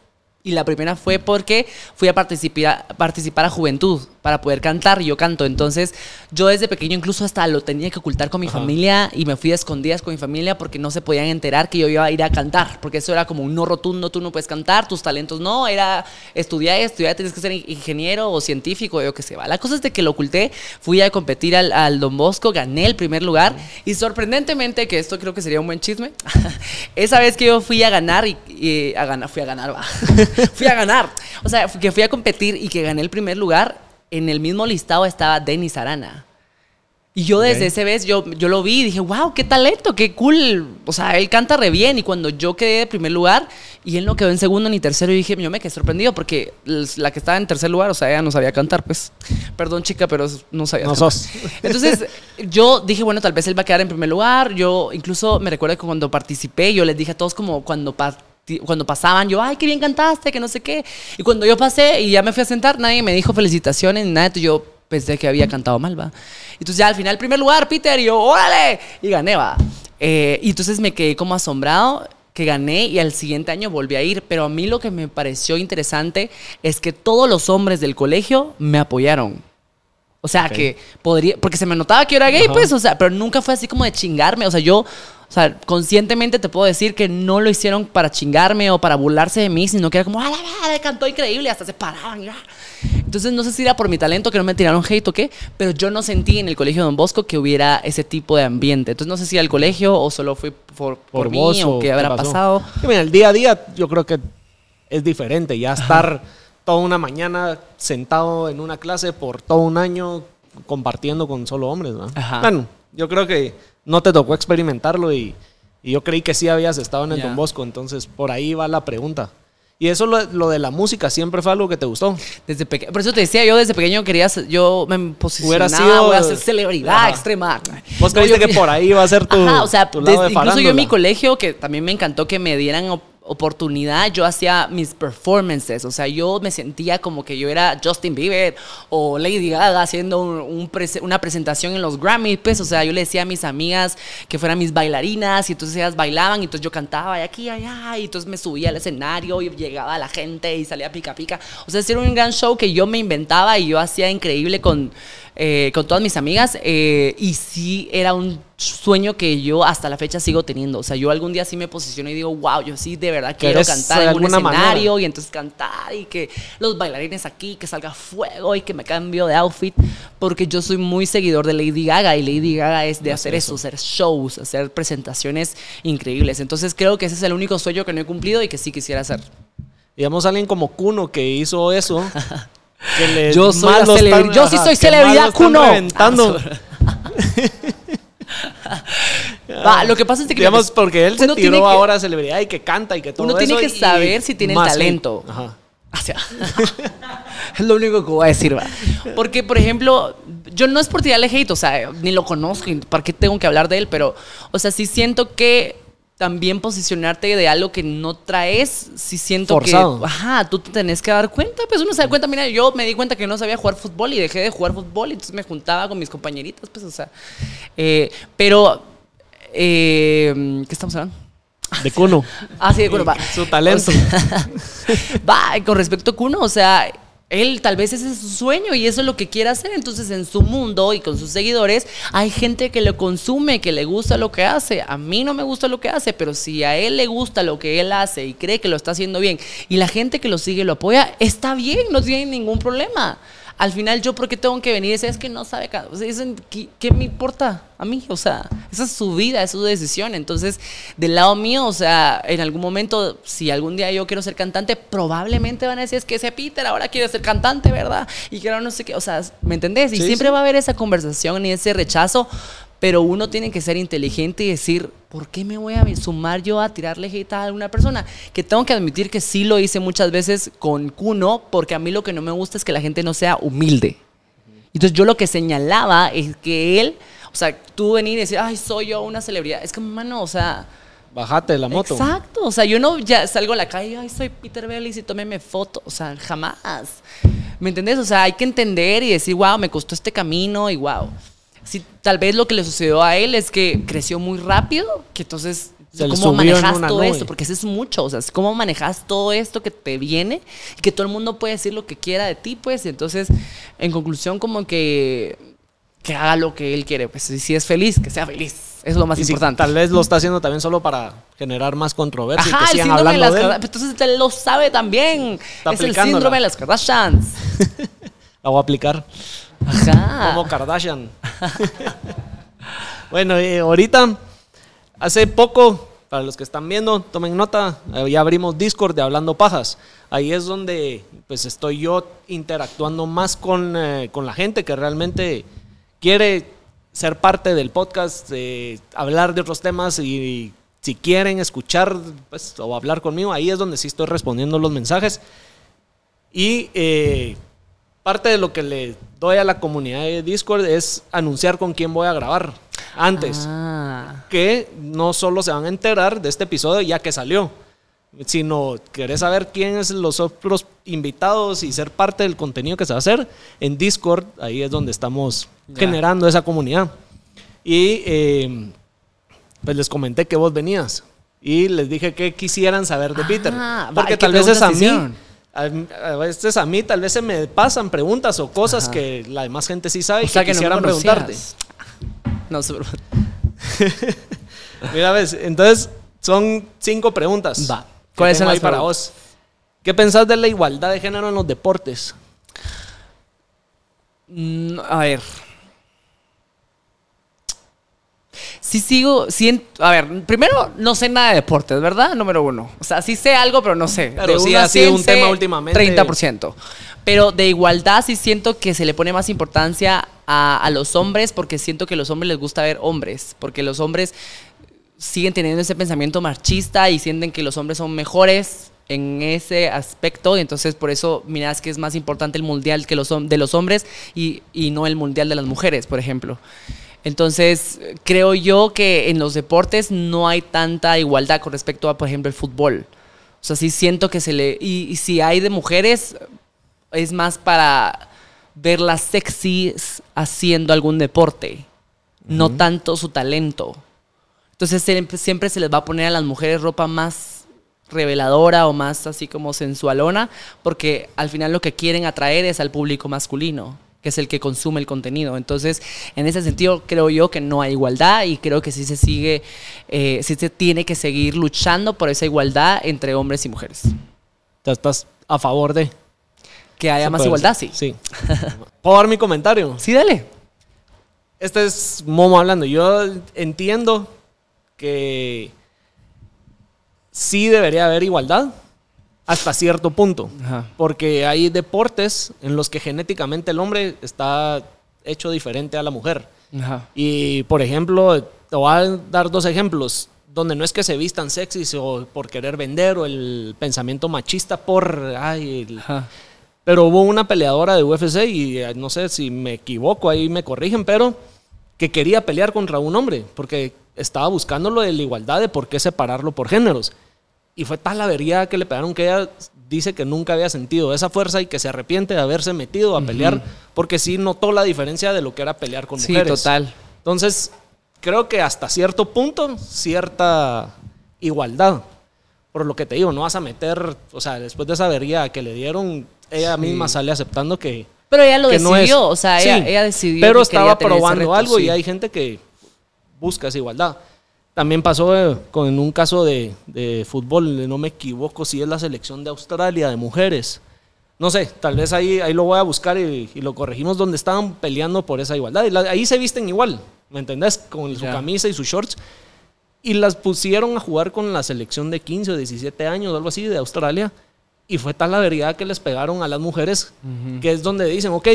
Y la primera fue porque fui a participar, participar a Juventud para poder cantar. y Yo canto. Entonces, yo desde pequeño incluso hasta lo tenía que ocultar con mi Ajá. familia y me fui a escondidas con mi familia porque no se podían enterar que yo iba a ir a cantar. Porque eso era como un no rotundo, tú no puedes cantar, tus talentos no. Era estudiar, estudiar, tienes que ser ingeniero o científico, yo qué sé. va. La cosa es de que lo oculté, fui a competir al, al Don Bosco, gané el primer lugar y sorprendentemente, que esto creo que sería un buen chisme, esa vez que yo fui a ganar y, y a ganar, fui a ganar, va. fui a ganar. O sea, que fui a competir y que gané el primer lugar, en el mismo listado estaba Denis Arana. Y yo desde ese vez, yo, yo lo vi y dije, wow, qué talento, qué cool. O sea, él canta re bien. Y cuando yo quedé de primer lugar y él no quedó en segundo ni tercero, dije, yo me quedé sorprendido porque la que estaba en tercer lugar, o sea, ella no sabía cantar, pues. Perdón, chica, pero no sabía No cantar. sos. Entonces, yo dije, bueno, tal vez él va a quedar en primer lugar. Yo incluso me recuerdo que cuando participé, yo les dije a todos como cuando cuando pasaban, yo, ay, qué bien cantaste, que no sé qué. Y cuando yo pasé y ya me fui a sentar, nadie me dijo felicitaciones ni nada. Entonces yo pensé que había cantado mal, va. Entonces ya al final, primer lugar, Peter, y yo, órale, y gané, va. Eh, y entonces me quedé como asombrado que gané y al siguiente año volví a ir. Pero a mí lo que me pareció interesante es que todos los hombres del colegio me apoyaron. O sea, Ok. que podría, porque se me notaba que yo era gay, Ajá. pues, o sea, pero nunca fue así como de chingarme. O sea, yo, o sea, conscientemente te puedo decir que no lo hicieron para chingarme o para burlarse de mí, sino que era como, ¡ah, la madre, cantó increíble! Hasta se paraban. y, ah. Entonces, no sé si era por mi talento que no me tiraron hate o qué, pero yo no sentí en el colegio Don Bosco que hubiera ese tipo de ambiente. Entonces, no sé si era el colegio o solo fue por, por, por mí vos o qué habrá pasó? pasado. Sí, mira, el día a día yo creo que es diferente. Ya estar toda una mañana sentado en una clase por todo un año compartiendo con solo hombres. ¿no? Ajá. Bueno, yo creo que no te tocó experimentarlo y, y yo creí que sí habías estado en el. Don Bosco. Entonces, por ahí va la pregunta. Y eso lo, lo de la música siempre fue algo que te gustó. Desde pequeño, por eso te decía, yo desde pequeño quería, yo me posicionaba, sido- voy a ser celebridad Ajá. extrema. Vos creíste que por ahí iba a ser tu, Ajá, o sea, tu lado desde- de incluso yo en mi colegio, que también me encantó que me dieran oportunidad, yo hacía mis performances, o sea, yo me sentía como que yo era Justin Bieber o Lady Gaga haciendo una presentación en los Grammys, pues, o sea, yo le decía a mis amigas que fueran mis bailarinas y entonces ellas bailaban y entonces yo cantaba y aquí, allá, y entonces me subía al escenario y llegaba la gente y salía pica pica, o sea, era un gran show que yo me inventaba y yo hacía increíble con eh, con todas mis amigas eh, y sí era un sueño que yo hasta la fecha sigo teniendo. O sea, yo algún día sí me posiciono y digo, wow, yo sí de verdad quiero ¿Querés cantar en un escenario manera? y entonces cantar y que los bailarines aquí, que salga fuego y que me cambio de outfit, porque yo soy muy seguidor de Lady Gaga y Lady Gaga es de hacer eso, hacer shows, hacer presentaciones increíbles. Entonces creo que ese es el único sueño que no he cumplido y que sí quisiera hacer. Digamos, alguien como Kuno que hizo eso. que Yo soy más la lo celebri- están- yo sí soy que celebridad, Kuno. reventando. Va, lo que pasa es que Digamos, porque él se tiró que- ahora a celebridad y que canta y que todo Uno tiene eso que y saber si tiene más talento. Ajá. O sea, es lo único que voy a decir, ¿va? Porque, por ejemplo, yo no es por tirarle hate, o sea, ni lo conozco, ¿para qué tengo que hablar de él? Pero, o sea, sí siento que también posicionarte de algo que no traes, sí siento Forzado. que, ajá, tú te tenés que dar cuenta, pues uno se da cuenta, mira, yo me di cuenta que no sabía jugar fútbol y dejé de jugar fútbol y entonces me juntaba con mis compañeritas, pues, o sea, eh, pero, eh, ¿qué estamos hablando? De Kuno. Ah, sí, de Kuno, va. Su talento. O sea, va, con respecto a Kuno, o sea, él tal vez ese es su sueño y eso es lo que quiere hacer. Entonces, en su mundo y con sus seguidores, hay gente que lo consume, que le gusta lo que hace. A mí no me gusta lo que hace, pero si a él le gusta lo que él hace y cree que lo está haciendo bien y la gente que lo sigue lo apoya, está bien, no tiene ningún problema. Al final, yo, ¿por qué tengo que venir y decir, es que no sabe? O sea, ¿qué, qué me importa a mí? O sea, esa es su vida, es su decisión. Entonces, del lado mío, o sea, en algún momento, si algún día yo quiero ser cantante, probablemente van a decir, es que ese Peter ahora quiere ser cantante, ¿verdad? Y que ahora no sé qué, o sea, ¿me entendés? Y Sí, siempre sí. va a haber esa conversación y ese rechazo, pero uno tiene que ser inteligente y decir, ¿por qué me voy a sumar yo a tirarle hate a alguna persona? Que tengo que admitir que sí lo hice muchas veces con Kuno, porque a mí lo que no me gusta es que la gente no sea humilde. Entonces yo lo que señalaba es que él, o sea, tú venir y decir, ay, soy yo una celebridad, es como, mano, o sea, Bajate de la moto. Exacto, o sea, yo no ya salgo a la calle, ay, soy Peter Bellis y tómeme foto, o sea, jamás. ¿Me entendés? O sea, hay que entender y decir, wow, me costó este camino y wow. Sí, tal vez lo que le sucedió a él es que creció muy rápido, que entonces Se cómo manejas todo nube. esto, porque eso es mucho, o sea, cómo manejas todo esto que te viene y que todo el mundo puede decir lo que quiera de ti, pues, y entonces, en conclusión, como que que haga lo que él quiere, pues, y si es feliz, que sea feliz, es lo más Y si importante. tal vez lo está haciendo también solo para generar más controversia y Ajá, que el síndrome de hablando las de él. Kardashians. Entonces él lo sabe también. Está es el síndrome de las Kardashians. La voy a aplicar Como Kardashian. bueno, eh, ahorita, hace poco, para los que están viendo, tomen nota, ya abrimos Discord de Hablando Pajas. Ahí es donde pues estoy yo interactuando más con, eh, con la gente que realmente quiere ser parte del podcast, eh, hablar de otros temas y, si quieren escuchar pues, o hablar conmigo, ahí es donde sí estoy respondiendo los mensajes. Y eh, parte de lo que le doy a la comunidad de Discord es anunciar con quién voy a grabar antes. Ah. Que no solo se van a enterar de este episodio ya que salió, sino querés saber quiénes los otros invitados y ser parte del contenido que se va a hacer en Discord, ahí es donde estamos generando esa comunidad. Y eh, pues les comenté que vos venías y les dije que quisieran saber de Peter. Ah, va, Porque ¿y qué tal vez es a mí? A, a veces a mí tal vez se me pasan preguntas o cosas Ajá. que la demás gente sí sabe y O sea que, que no quisieran preguntarte. No, súper- Mira, ves, entonces son cinco preguntas. Va. ¿Cuáles son las para vos? ¿Qué pensás de la igualdad de género en los deportes? Mm, a ver. Sí sigo, sí, a ver, primero no sé nada de deportes, ¿verdad? Número uno. O sea, sí sé algo, pero no sé. Pero De sí ha sido 100 un tema últimamente. 30%. Pero de igualdad sí siento que se le pone más importancia a, a los hombres porque siento que a los hombres les gusta ver hombres. Porque los hombres siguen teniendo ese pensamiento machista y sienten que los hombres son mejores en ese aspecto y entonces por eso miras que es más importante el mundial que los, de los hombres y, y no el mundial de las mujeres, por ejemplo. Entonces, creo yo que en los deportes no hay tanta igualdad con respecto a, por ejemplo, el fútbol. O sea, sí siento que se le... Y, y si hay de mujeres, es más para verlas sexys haciendo algún deporte, no tanto su talento. Entonces siempre se les va a poner a las mujeres ropa más reveladora o más así como sensualona, porque al final lo que quieren atraer es al público masculino, que es el que consume el contenido. Entonces, en ese sentido, creo yo que no hay igualdad y creo que sí se sigue, eh, sí se tiene que seguir luchando por esa igualdad entre hombres y mujeres. ¿Ya ¿Estás a favor de? Que haya más igualdad, sí. Sí. ¿Puedo dar mi comentario? Sí, dale. Este es Momo hablando. Yo entiendo que sí debería haber igualdad hasta cierto punto. Ajá. Porque hay deportes en los que genéticamente el hombre está hecho diferente a la mujer. Ajá. Y, por ejemplo, te voy a dar dos ejemplos donde no es que se vistan sexys o por querer vender o el pensamiento machista por, ay, el- pero hubo una peleadora de UFC y no sé si me equivoco, ahí me corrigen, pero que quería pelear contra un hombre porque estaba buscando lo de la igualdad de por qué separarlo por géneros. Y fue tal la avería que le pegaron que ella dice que nunca había sentido esa fuerza y que se arrepiente de haberse metido a pelear porque sí notó la diferencia de lo que era pelear con Sí, mujeres. total. Entonces, creo que hasta cierto punto, cierta igualdad. Por lo que te digo, no vas a meter, o sea, después de esa avería que le dieron, ella Sí. misma sale aceptando que, Pero ella lo que no decidió, es. o sea, Sí, ella, ella decidió. Pero que estaba probando reto, algo y sí. hay gente que busca esa igualdad. También pasó eh, con un caso de, de fútbol, no me equivoco si es la selección de Australia de mujeres. No sé, tal vez ahí, ahí lo voy a buscar y, y lo corregimos donde estaban peleando por esa igualdad. Y la- ahí se visten igual, ¿me entendés? Con su camisa y sus shorts. Y las pusieron a jugar con la selección de 15 o 17 años, algo así, de Australia. Y fue tal la veridad que les pegaron a las mujeres, que es donde dicen, ok,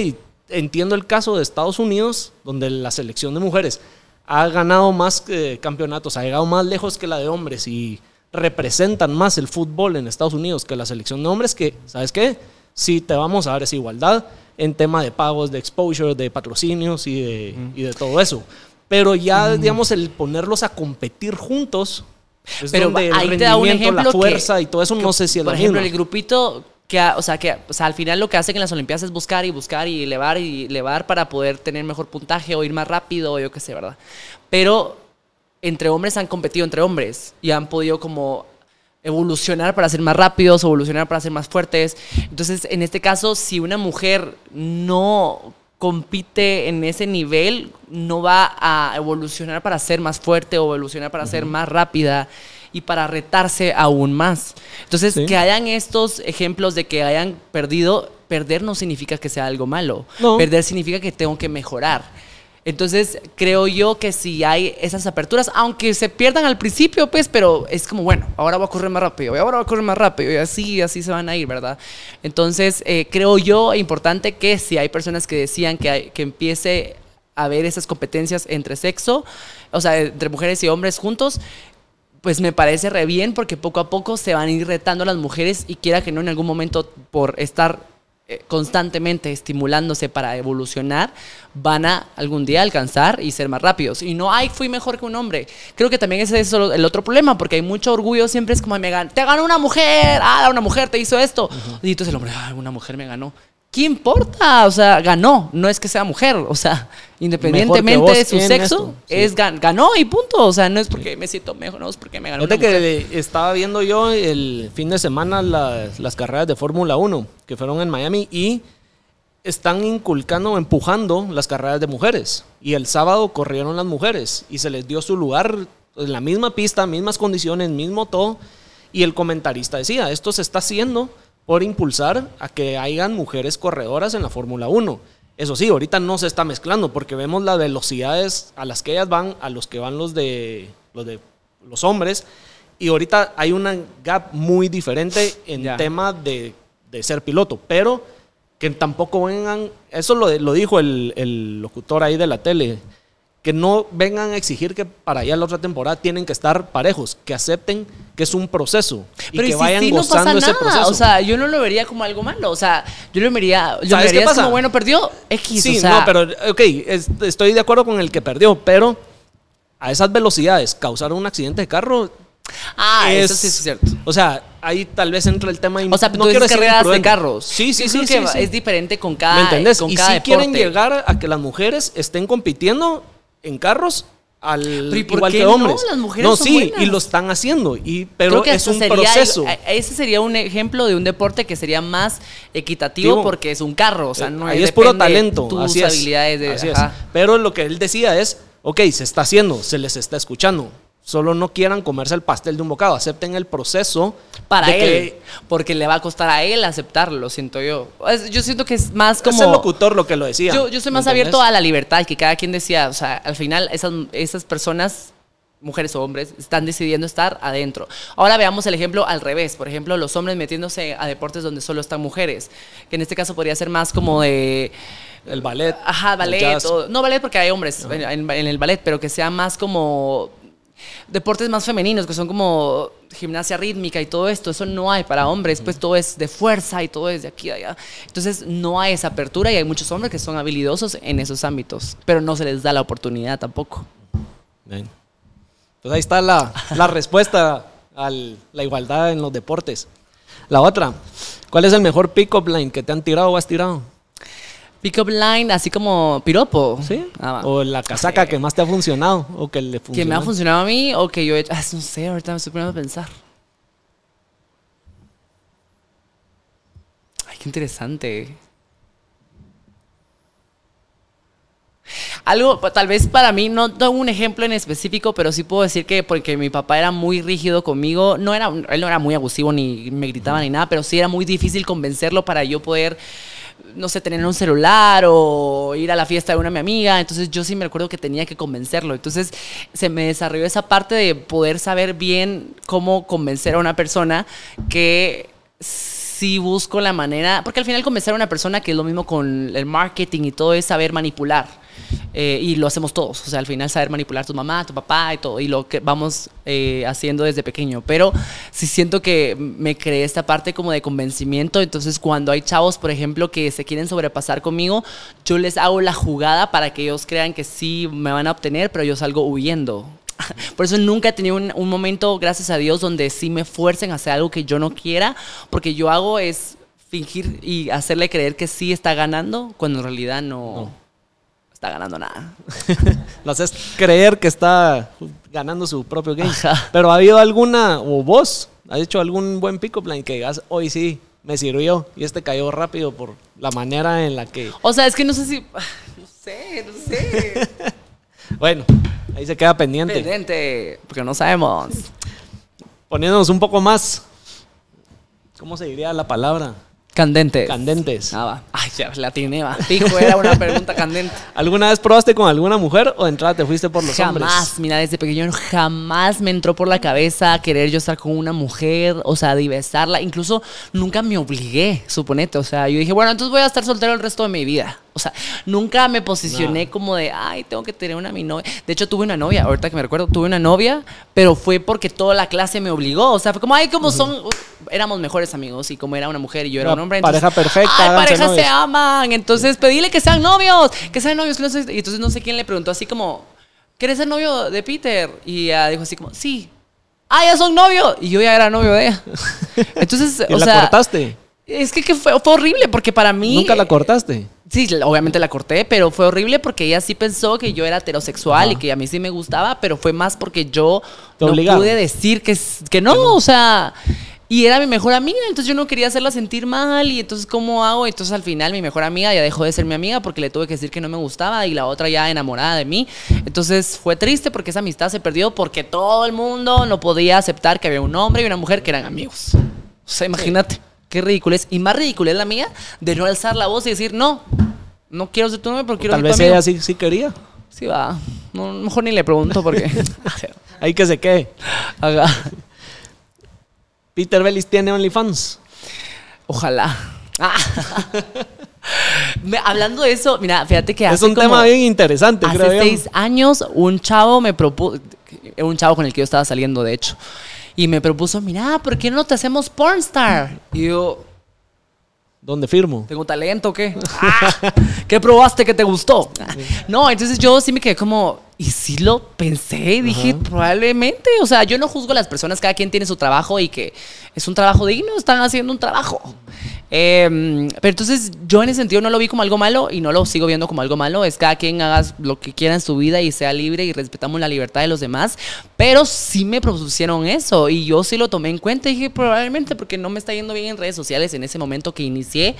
entiendo el caso de Estados Unidos, donde la selección de mujeres ha ganado más eh, campeonatos, ha llegado más lejos que la de hombres y representan más el fútbol en Estados Unidos que la selección de hombres, que, ¿sabes qué? Sí te vamos a dar esa igualdad en tema de pagos, de exposure, de patrocinios y de, y de todo eso. Pero ya, digamos, el ponerlos a competir juntos, es Pero donde el ahí te da un rendimiento, ejemplo la fuerza que- y todo eso, no sé si es Por lo ejemplo, mismo. el grupito que, o sea, que, o sea, al final lo que hacen en las Olimpiadas es buscar y buscar y elevar y elevar para poder tener mejor puntaje o ir más rápido o yo qué sé, ¿verdad? Pero entre hombres han competido entre hombres y han podido como evolucionar para ser más rápidos, evolucionar para ser más fuertes. Entonces, en este caso, si una mujer no compite en ese nivel, no va a evolucionar para ser más fuerte o evolucionar para ser más rápida y para retarse aún más. Entonces, Sí. que hayan estos ejemplos de que hayan perdido, perder no significa que sea algo malo. No. Perder significa que tengo que mejorar. Entonces, creo yo que si hay esas aperturas, aunque se pierdan al principio, pues, pero es como, bueno, ahora voy a correr más rápido, y ahora voy a correr más rápido, y así, así se van a ir, ¿verdad? Entonces, eh, creo yo importante que si hay personas que decían que, hay- que empiece haber esas competencias entre sexo, o sea, entre mujeres y hombres juntos, pues me parece re bien porque poco a poco se van a ir retando las mujeres y quiera que no en algún momento por estar eh, constantemente estimulándose para evolucionar, van a algún día alcanzar y ser más rápidos. Y no, ay, fui mejor que un hombre. Creo que también ese es el otro problema, porque hay mucho orgullo, siempre es como, me te ganó una mujer, ah, una mujer te hizo esto. Y entonces el hombre, ay, una mujer me ganó. ¿Qué importa? O sea, ganó, no es que sea mujer, o sea, independientemente de su sexo, es ganó y punto, o sea, no es porque me siento mejor, no es porque me ganó. Fíjate que estaba viendo yo el fin de semana las, las carreras de Fórmula 1 que fueron en Miami y están inculcando o empujando las carreras de mujeres. Y el sábado corrieron las mujeres y se les dio su lugar en la misma pista, mismas condiciones, mismo todo. Y el comentarista decía, esto se está haciendo por impulsar a que hayan mujeres corredoras en la Fórmula 1. Eso sí, ahorita no se está mezclando porque vemos las velocidades a las que ellas van, a los que van los de los, de, los hombres. Y ahorita hay una gap muy diferente en tema de, de, ser piloto. Pero que tampoco vengan, eso lo, lo dijo el, el locutor ahí de la tele, que no vengan a exigir que para allá la otra temporada tienen que estar parejos, que acepten que es un proceso y que vayan gozando ese proceso. O sea, yo no lo vería como algo malo, o sea, yo lo vería, yo lo vería como bueno, perdió X, Sí, no, pero ok, estoy de acuerdo con el que perdió, pero a esas velocidades causar un accidente de carro Ah, eso sí es cierto. O sea, ahí tal vez entra el tema. O sea, no quiero carreras de carros. Sí, sí, sí, sí, Es diferente con cada. ¿Me entendés? Con y si quieren llegar a que las mujeres estén compitiendo en carros al igual que hombres. No, las mujeres no sí, y lo están haciendo, y pero es un proceso. Eh, ese sería un ejemplo de un deporte que sería más equitativo porque es un carro, o sea, no ahí es puro talento, tus así habilidades de, así es. Pero lo que él decía es, ok, se está haciendo, se les está escuchando. Solo no quieran comerse el pastel de un bocado, acepten el proceso. Para él, porque le va a costar a él aceptarlo, siento yo. Yo siento que es más como... Es el locutor lo que lo decía. Yo, yo soy más abierto a la libertad, que cada quien decía, o sea, al final esas, esas personas mujeres o hombres, están decidiendo estar adentro. Ahora veamos el ejemplo al revés. Por ejemplo, los hombres metiéndose a deportes donde solo están mujeres, que en este caso podría ser más como de... El ballet. Ajá, ballet. no ballet porque hay hombres en, el ballet, pero que sea más como deportes más femeninos, que son como gimnasia rítmica y todo esto, eso no hay para hombres, pues todo es de fuerza y todo es de aquí a allá. Entonces no hay esa apertura y hay muchos hombres que son habilidosos en esos ámbitos, pero no se les da la oportunidad tampoco. Bien. Pues ahí está la, la respuesta a la igualdad en los deportes. La otra, ¿cuál es el mejor pick-up line que te han tirado o has tirado? Pick-up line, así como piropo. Sí. Ah, o la casaca que más te ha funcionado o que le funcionó. Que me ha funcionado a mí o que yo he hecho. Ah, no sé, ahorita me estoy poniendo a pensar. Ay, qué interesante. Algo, tal vez para mí, no tengo un ejemplo en específico, pero sí puedo decir que porque mi papá era muy rígido conmigo, no era, él no era muy abusivo ni me gritaba ni nada, pero sí era muy difícil convencerlo para yo poder no sé, tener un celular o ir a la fiesta de una mi amiga. Entonces yo sí me recuerdo que tenía que convencerlo. Entonces se me desarrolló esa parte de poder saber bien cómo convencer a una persona que sí busco la manera, porque al final convencer a una persona que es lo mismo con el marketing y todo es saber manipular. Eh, y lo hacemos todos. O sea, al final saber manipular a tu mamá, tu papá y todo, y lo que vamos eh, haciendo desde pequeño. Pero sí siento que me creé esta parte como de convencimiento. Entonces, cuando hay chavos, por ejemplo, que se quieren sobrepasar conmigo, yo les hago la jugada para que ellos crean que sí me van a obtener, pero yo salgo huyendo. Por eso nunca he tenido un, momento, gracias a Dios, donde sí me fuercen a hacer algo que yo no quiera, porque yo hago es fingir y hacerle creer que sí está ganando, cuando en realidad no está ganando nada. Lo haces creer que está ganando su propio game. Pero ha habido alguna, o vos, has hecho algún buen pick-up line que digas, hoy sí, me sirvió y este cayó rápido por la manera en la que... O sea, es que no sé si... No sé, no sé. bueno, ahí se queda pendiente. Pendiente, porque no sabemos. Poniéndonos un poco más, ¿cómo se diría la palabra? Candentes. Candentes. Ah, va. Ay, ya la tiene, va. Fijo, era una pregunta candente. ¿Alguna vez probaste con alguna mujer o de entrada te fuiste por los hombres? Jamás, mira, desde pequeño jamás me entró por la cabeza querer yo estar con una mujer, o sea, diversarla. Incluso nunca me obligué, suponete. O sea, yo dije, bueno, entonces voy a estar soltero el resto de mi vida. O sea, nunca me posicioné como de, ay, tengo que tener una mi novia. De hecho, tuve una novia, ahorita que me recuerdo, tuve una novia, pero fue porque toda la clase me obligó. O sea, fue como, ay, como son, éramos mejores amigos y como era una mujer y yo era un hombre. pareja perfecta, Ay, parejas se novios". aman. Entonces, pedile que sean novios, que sean novios. que no sé- Y entonces no sé quién le preguntó así como, ¿quieres ser novio de Peter? Y ella dijo así como, sí. Ah, ya son novios. Y yo ya era novio de ella. Entonces, ¿Y o la sea, cortaste? Es que, que fue, fue horrible porque para mí... ¿Nunca la cortaste? Sí, obviamente la corté, pero fue horrible porque ella sí pensó que yo era heterosexual Ajá. y que a mí sí me gustaba, pero fue más porque yo no pude decir que no, o sea, y era mi mejor amiga, entonces yo no quería hacerla sentir mal y entonces ¿cómo hago? Entonces al final mi mejor amiga ya dejó de ser mi amiga porque le tuve que decir que no me gustaba y la otra ya enamorada de mí. Entonces fue triste porque esa amistad se perdió porque todo el mundo no podía aceptar que había un hombre y una mujer que eran amigos. O sea, imagínate. Qué ridículo es. Y más ridículo es la mía de no alzar la voz y decir, no, no quiero ser tu novio, pero quiero Tal ser tu vez amigo. ella sí, sí quería. Sí va. No, mejor ni le pregunto porque... Ahí que se quede. Haga. Peter Bellis tiene OnlyFans. Ojalá. Ah. Me- hablando de eso, mira, fíjate que Es hace un como- tema bien interesante, Hace creo yo. seis años, un chavo me propuso, un chavo con el que yo estaba saliendo, de hecho, y me propuso, mira, ¿por qué no te hacemos pornstar? Y yo, ¿Dónde firmo? ¿tengo talento o qué? Ah, ¿Qué probaste que te gustó? No, entonces yo sí me quedé como, y sí lo pensé, dije, Ajá. probablemente, o sea, yo no juzgo a las personas, cada quien tiene su trabajo y que es un trabajo digno, están haciendo un trabajo. Eh, pero entonces yo en ese sentido no lo vi como algo malo y no lo sigo viendo como algo malo. Es cada quien haga lo que quiera en su vida y sea libre y respetamos la libertad de los demás. Pero sí me propusieron eso y yo sí lo tomé en cuenta y dije probablemente porque no me está yendo bien en redes sociales en ese momento que inicié.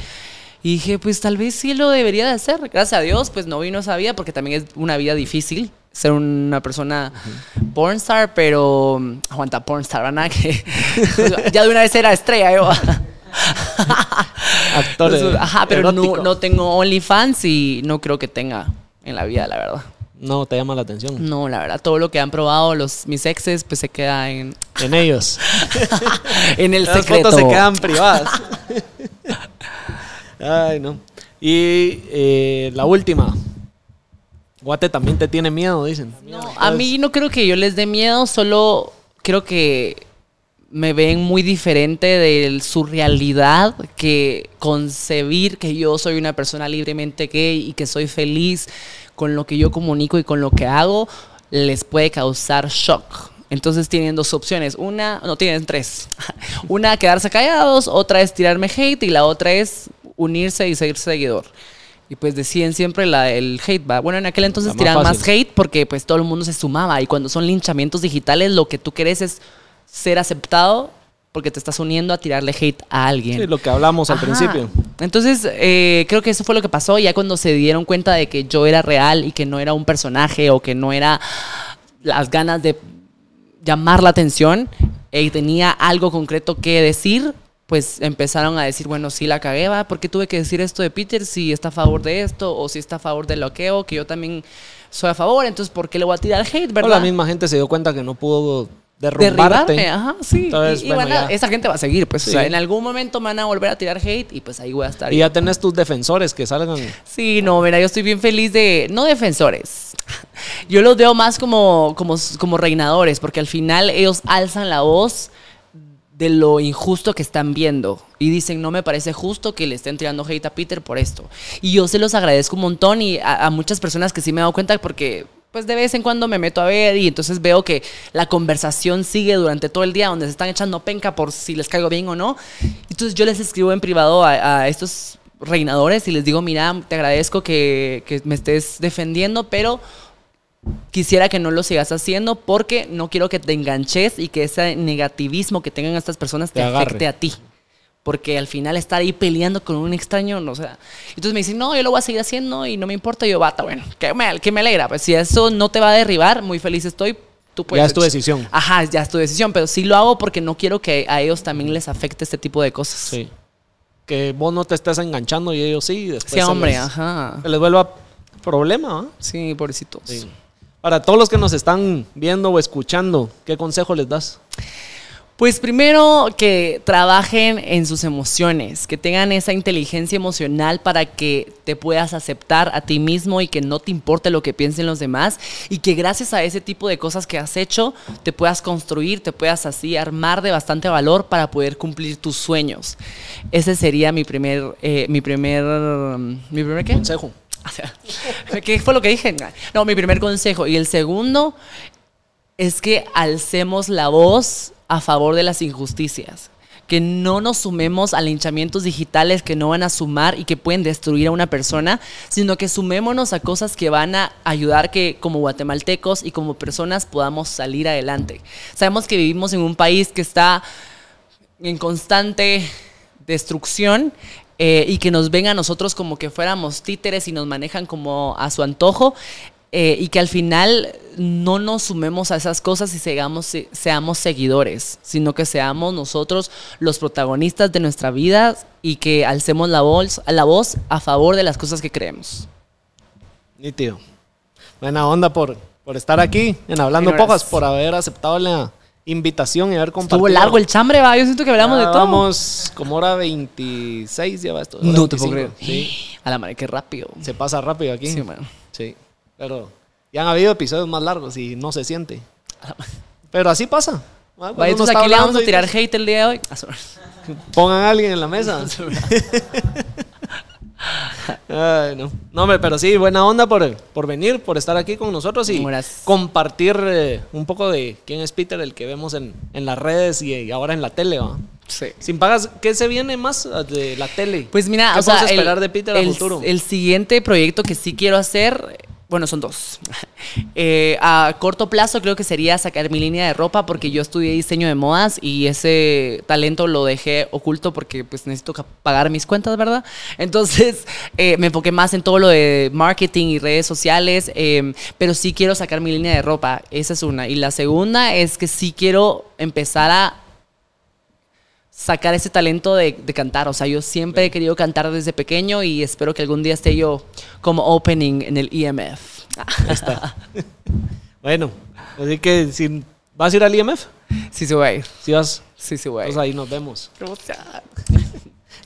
Y dije, pues tal vez sí lo debería de hacer. Gracias a Dios, pues no vino esa vida porque también es una vida difícil ser una persona pornstar, pero aguanta pornstar, ¿verdad? Que ya de una vez era estrella yo. Actor Entonces, Ajá, pero no, no tengo OnlyFans y no creo que tenga en la vida, la verdad. No te llama la atención. No, la verdad, todo lo que han probado los mis exes, pues se queda en, En ellos. en el Las secreto. fotos se quedan privadas. Ay, no. Y eh, la última. Guate también te tiene miedo, dicen. No, a mí no creo que yo les dé miedo, solo creo que me ven muy diferente de su realidad que concebir que yo soy una persona libremente gay y que soy feliz con lo que yo comunico y con lo que hago les puede causar shock. Entonces tienen dos opciones. Una, no, tienen tres. Una, quedarse callados, otra es tirarme hate y la otra es unirse y seguir seguidor. Y pues deciden siempre la, el hate, ¿va? Bueno, en aquel entonces más tiraban más hate porque pues todo el mundo se sumaba y cuando son linchamientos digitales lo que tú querés es ser aceptado porque te estás uniendo a tirarle hate a alguien. Sí, lo que hablamos al Ajá. principio. Entonces, eh, creo que eso fue lo que pasó ya cuando se dieron cuenta de que yo era real y que no era un personaje o que no era las ganas de llamar la atención y tenía algo concreto que decir, pues empezaron a decir, bueno, sí la cagué, ¿va? ¿por qué tuve que decir esto de Peter si está a favor de esto o si está a favor del loqueo, que yo también soy a favor, entonces ¿por qué le voy a tirar hate, O verdad? la misma gente se dio cuenta que no pudo derrumbarte. derribarme, ajá, sí. Entonces, y, y bueno, van a- ya. esa gente va a seguir, pues, Sí. o sea, en algún momento me van a volver a tirar hate y pues ahí voy a estar. Y ya tenés tus defensores que salgan. Sí, no, mira, yo estoy bien feliz de, no defensores, yo los veo más como, como, como reinadores, porque al final ellos alzan la voz de lo injusto que están viendo y dicen, no me parece justo que le estén tirando hate a Peter por esto. Y yo se los agradezco un montón y a, a muchas personas que sí me he dado cuenta porque pues de vez en cuando me meto a ver y entonces veo que la conversación sigue durante todo el día donde se están echando penca por si les caigo bien o no. Entonces yo les escribo en privado a, a estos reinadores y les digo, mira, te agradezco que, que me estés defendiendo, pero quisiera que no lo sigas haciendo porque no quiero que te enganches y que ese negativismo que tengan estas personas te, afecte a ti. Porque al final estar ahí peleando con un extraño, no o sea. Entonces me dicen, no, yo lo voy a seguir haciendo y no me importa. Y yo, bata, bueno, que me, que me alegra. Pues si eso no te va a derribar, muy feliz estoy. Tú puedes Ya es tu decisión. Ajá, ya es tu decisión. Pero sí lo hago porque no quiero que a ellos también les afecte este tipo de cosas. Sí. Que vos no te estés enganchando y ellos sí. Después Sí, se hombre, les- ajá. Se les vuelva problema. ¿ah? Sí, pobrecitos. Sí. Para todos los que nos están viendo o escuchando, ¿qué consejo les das? Pues primero que trabajen en sus emociones, que tengan esa inteligencia emocional para que te puedas aceptar a ti mismo y que no te importe lo que piensen los demás y que gracias a ese tipo de cosas que has hecho te puedas construir, te puedas así armar de bastante valor para poder cumplir tus sueños. Ese sería mi primer, eh, mi primer, mi primer qué? Consejo. O sea, ¿Qué fue lo que dije? No, mi primer consejo. Y el segundo es que alcemos la voz a favor de las injusticias. Que no nos sumemos a linchamientos digitales que no van a sumar y que pueden destruir a una persona, sino que sumémonos a cosas que van a ayudar que como guatemaltecos y como personas podamos salir adelante. Sabemos que vivimos en un país que está en constante destrucción eh, y que nos ven a nosotros como que fuéramos títeres y nos manejan como a su antojo. Eh, y que al final no nos sumemos a esas cosas y seamos, seamos seguidores, sino que seamos nosotros los protagonistas de nuestra vida y que alcemos la voz, la voz a favor de las cosas que creemos. Nítido. Buena onda por, por estar aquí en Hablando Pocas, por haber aceptado la invitación y haber compartido. Estuvo largo el chambre, va. Yo siento que hablamos de todo. Vamos como hora 26 lleva esto. No te puedo creer. Sí. A la madre, qué rápido. Se pasa rápido aquí. Sí, man. Sí. Pero ya han habido episodios más largos y no se siente. Pero así pasa. Vaya, entonces aquí le vamos a tirar hate el día de hoy. Pongan a alguien en la mesa. Ay, no. no, hombre, pero sí, buena onda por, por venir, por estar aquí con nosotros y compartir eh, un poco de quién es Peter, el que vemos en, en las redes y, ahora en la tele. ¿va? Sí. Sin pagas, ¿qué se viene más de la tele? Pues mira, ¿Qué o sea, esperar de Peter el, futuro? El siguiente proyecto que sí quiero hacer bueno, son dos. Eh, a corto plazo creo que sería sacar mi línea de ropa porque yo estudié diseño de modas y ese talento lo dejé oculto porque pues necesito pagar mis cuentas, ¿verdad? Entonces eh, me enfoqué más en todo lo de marketing y redes sociales, em, pero sí quiero sacar mi línea de ropa, esa es una. Y la segunda es que sí quiero empezar a sacar ese talento de, cantar. O sea, yo siempre he querido cantar desde pequeño y espero que algún día esté yo como opening en el EMF. está. bueno, así que si vas a ir al EMF. Sí, sí a ir. Si vas. Sí, sí voy Pues ahí nos vemos.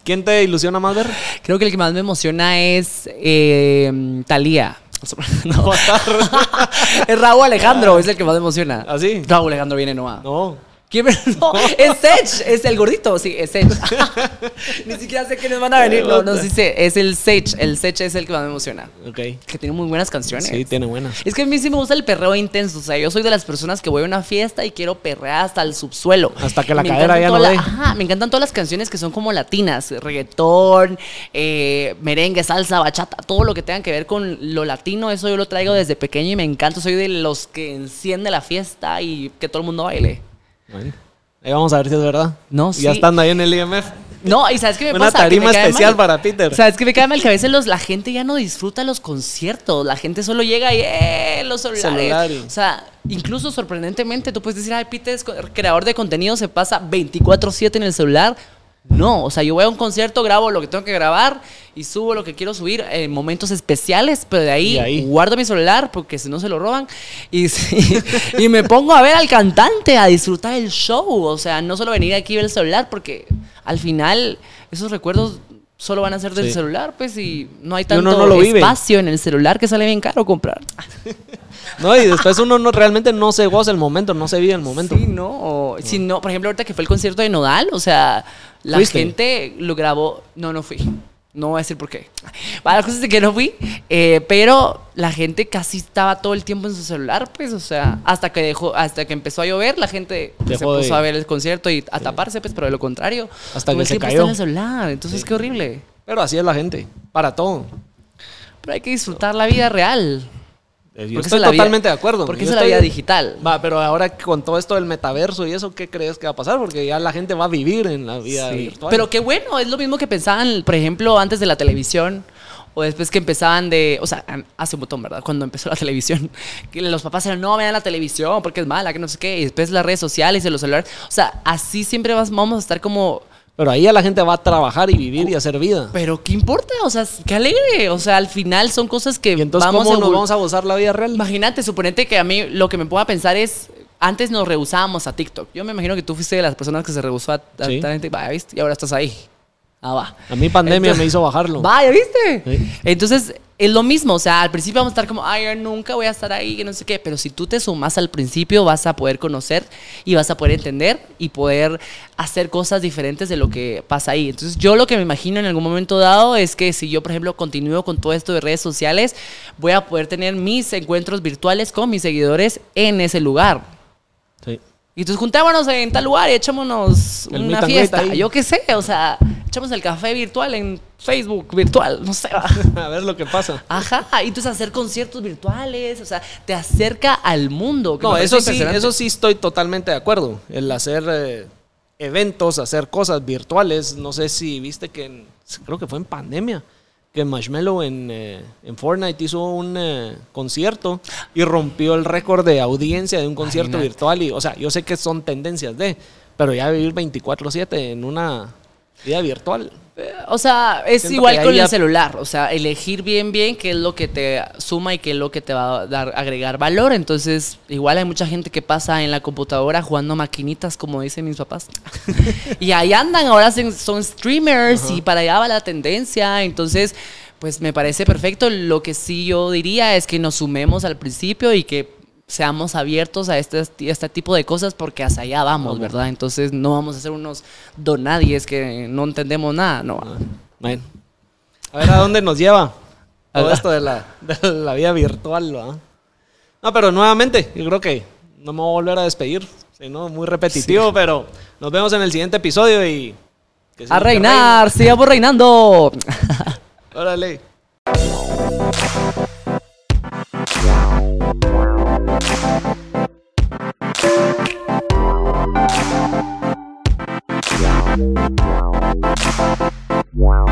¿Quién te ilusiona más ver? Creo que el que más me emociona es eh, Talía. No. es Raúl Alejandro, es el que más me emociona. ¿Ah, sí? Raúl Alejandro viene nomás. No. ¿Quién? No, es Sage, es el gordito, sí, es Sage. Ni siquiera sé quiénes van a venir. No, no, sí sé, es el Sage. El Sage es el que más me emociona. Ok. Que tiene muy buenas canciones. Sí, tiene buenas. Es que a mí sí me gusta el perreo intenso. O sea, yo soy de las personas que voy a una fiesta y quiero perrear hasta el subsuelo. Hasta que la cadera ya no la, Ajá, me encantan todas las canciones que son como latinas. Reggaetón, eh, merengue, salsa, bachata, todo lo que tenga que ver con lo latino. Eso yo lo traigo desde pequeño y me encanta. Soy de los que enciende la fiesta y que todo el mundo baile. Bueno, ahí vamos a ver si es verdad. No, sí. Ya estando ahí en el IMF. No, y ¿sabes qué me Una pasa? tarima especial para Peter. ¿Sabes qué me cae mal? Que a veces los, la gente ya no disfruta los conciertos. La gente solo llega y, ¡eh! Los celulares. O sea, incluso sorprendentemente, tú puedes decir, ay, Peter es creador de contenido, se pasa 24-7 en el celular. No, o sea, yo voy a un concierto, grabo lo que tengo que grabar y subo lo que quiero subir en momentos especiales, pero de ahí, guardo mi celular porque si no se lo roban y, y, me pongo a ver al cantante, a disfrutar el show. O sea, no solo venir aquí a ver el celular porque al final esos recuerdos solo van a ser del celular, pues, y no hay tanto espacio en el celular que sale bien caro comprar. No, y después uno no, realmente no se goza el momento, no se vive el momento. Sí, no. Si no, por ejemplo, ahorita que fue el concierto de Nodal, o sea, la gente lo grabó. No, no fui. No voy a decir por qué. Para las cosas de que no fui. Eh, pero la gente casi estaba todo el tiempo en su celular, pues, o sea, hasta que dejó, hasta que empezó a llover, la gente se puso a ver el concierto y a taparse, pues, pero de lo contrario. Hasta que se cayó. en el celular. Entonces, qué horrible. Pero así es la gente. Para todo. Pero hay que disfrutar la vida real. Eh, yo estoy totalmente de acuerdo. Porque es la vida digital. Va, pero ahora con todo esto del metaverso y eso, ¿qué crees que va a pasar? Porque ya la gente va a vivir en la vida virtual. Pero qué bueno, es lo mismo que pensaban, por ejemplo, antes de la televisión o después que empezaban de, o sea, hace un botón, ¿verdad? Cuando empezó la televisión, que los papás eran, no, vean la televisión porque es mala, que no sé qué, y después las redes sociales y los celulares, o sea, así siempre vamos a estar como pero ahí la gente va a trabajar y vivir y hacer vida. Pero ¿qué importa? O sea, qué alegre. O sea, al final son cosas que ¿Y entonces vamos ¿cómo nos vamos a gozar la vida real? Imagínate, suponete que a mí lo que me pueda pensar es antes nos rehusábamos a TikTok. Yo me imagino que tú fuiste de las personas que se rehusó a, a Sí. TikTok. Vaya, ¿viste? Y ahora estás ahí. Ah, va. A mí pandemia Entonces- me hizo bajarlo. Vaya, ¿viste? Sí. Entonces, es lo mismo. O sea, al principio vamos a estar como, ay, nunca voy a estar ahí, que no sé qué. Pero si tú te sumas al principio, vas a poder conocer y vas a poder entender y poder hacer cosas diferentes de lo que pasa ahí. Entonces, yo lo que me imagino en algún momento dado es que si yo, por ejemplo, continúo con todo esto de redes sociales, voy a poder tener mis encuentros virtuales con mis seguidores en ese lugar. Sí. Y entonces juntémonos en tal lugar y echémonos El una fiesta. Yo qué sé, o sea, echamos el café virtual en Facebook virtual, no sé. A ver lo que pasa. Ajá, y entonces hacer conciertos virtuales, o sea, te acerca al mundo. No, eso sí, eso sí estoy totalmente de acuerdo. El hacer eh, eventos, hacer cosas virtuales. No sé si viste que en- creo que fue en pandemia que Marshmello en, eh, en Fortnite hizo un eh, concierto y rompió el récord de audiencia de un concierto Imagínate. virtual. Y, o sea, yo sé que son tendencias de, pero ya vivir 24/7 en una vida virtual. O sea, es Siento igual con el celular. O sea, elegir bien, bien qué es lo que te suma y qué es lo que te va a dar, agregar valor. Entonces, igual hay mucha gente que pasa en la computadora jugando maquinitas, como dicen mis papás. y ahí andan, ahora son- son streamers y para allá va la tendencia. Entonces, pues me parece perfecto. Lo que sí yo diría es que nos sumemos al principio y que seamos abiertos a este, este tipo de cosas porque hacia allá vamos, ¿verdad? Entonces no vamos a ser unos donadies que no entendemos nada, no. Bueno. A ver a dónde nos lleva todo esto de la, de la vida virtual. ¿va? No, pero nuevamente, yo creo que no me voy a volver a despedir. sino muy repetitivo, pero nos vemos en el siguiente episodio y... que sí, A reinar, sigamos reinando. Órale. Wow.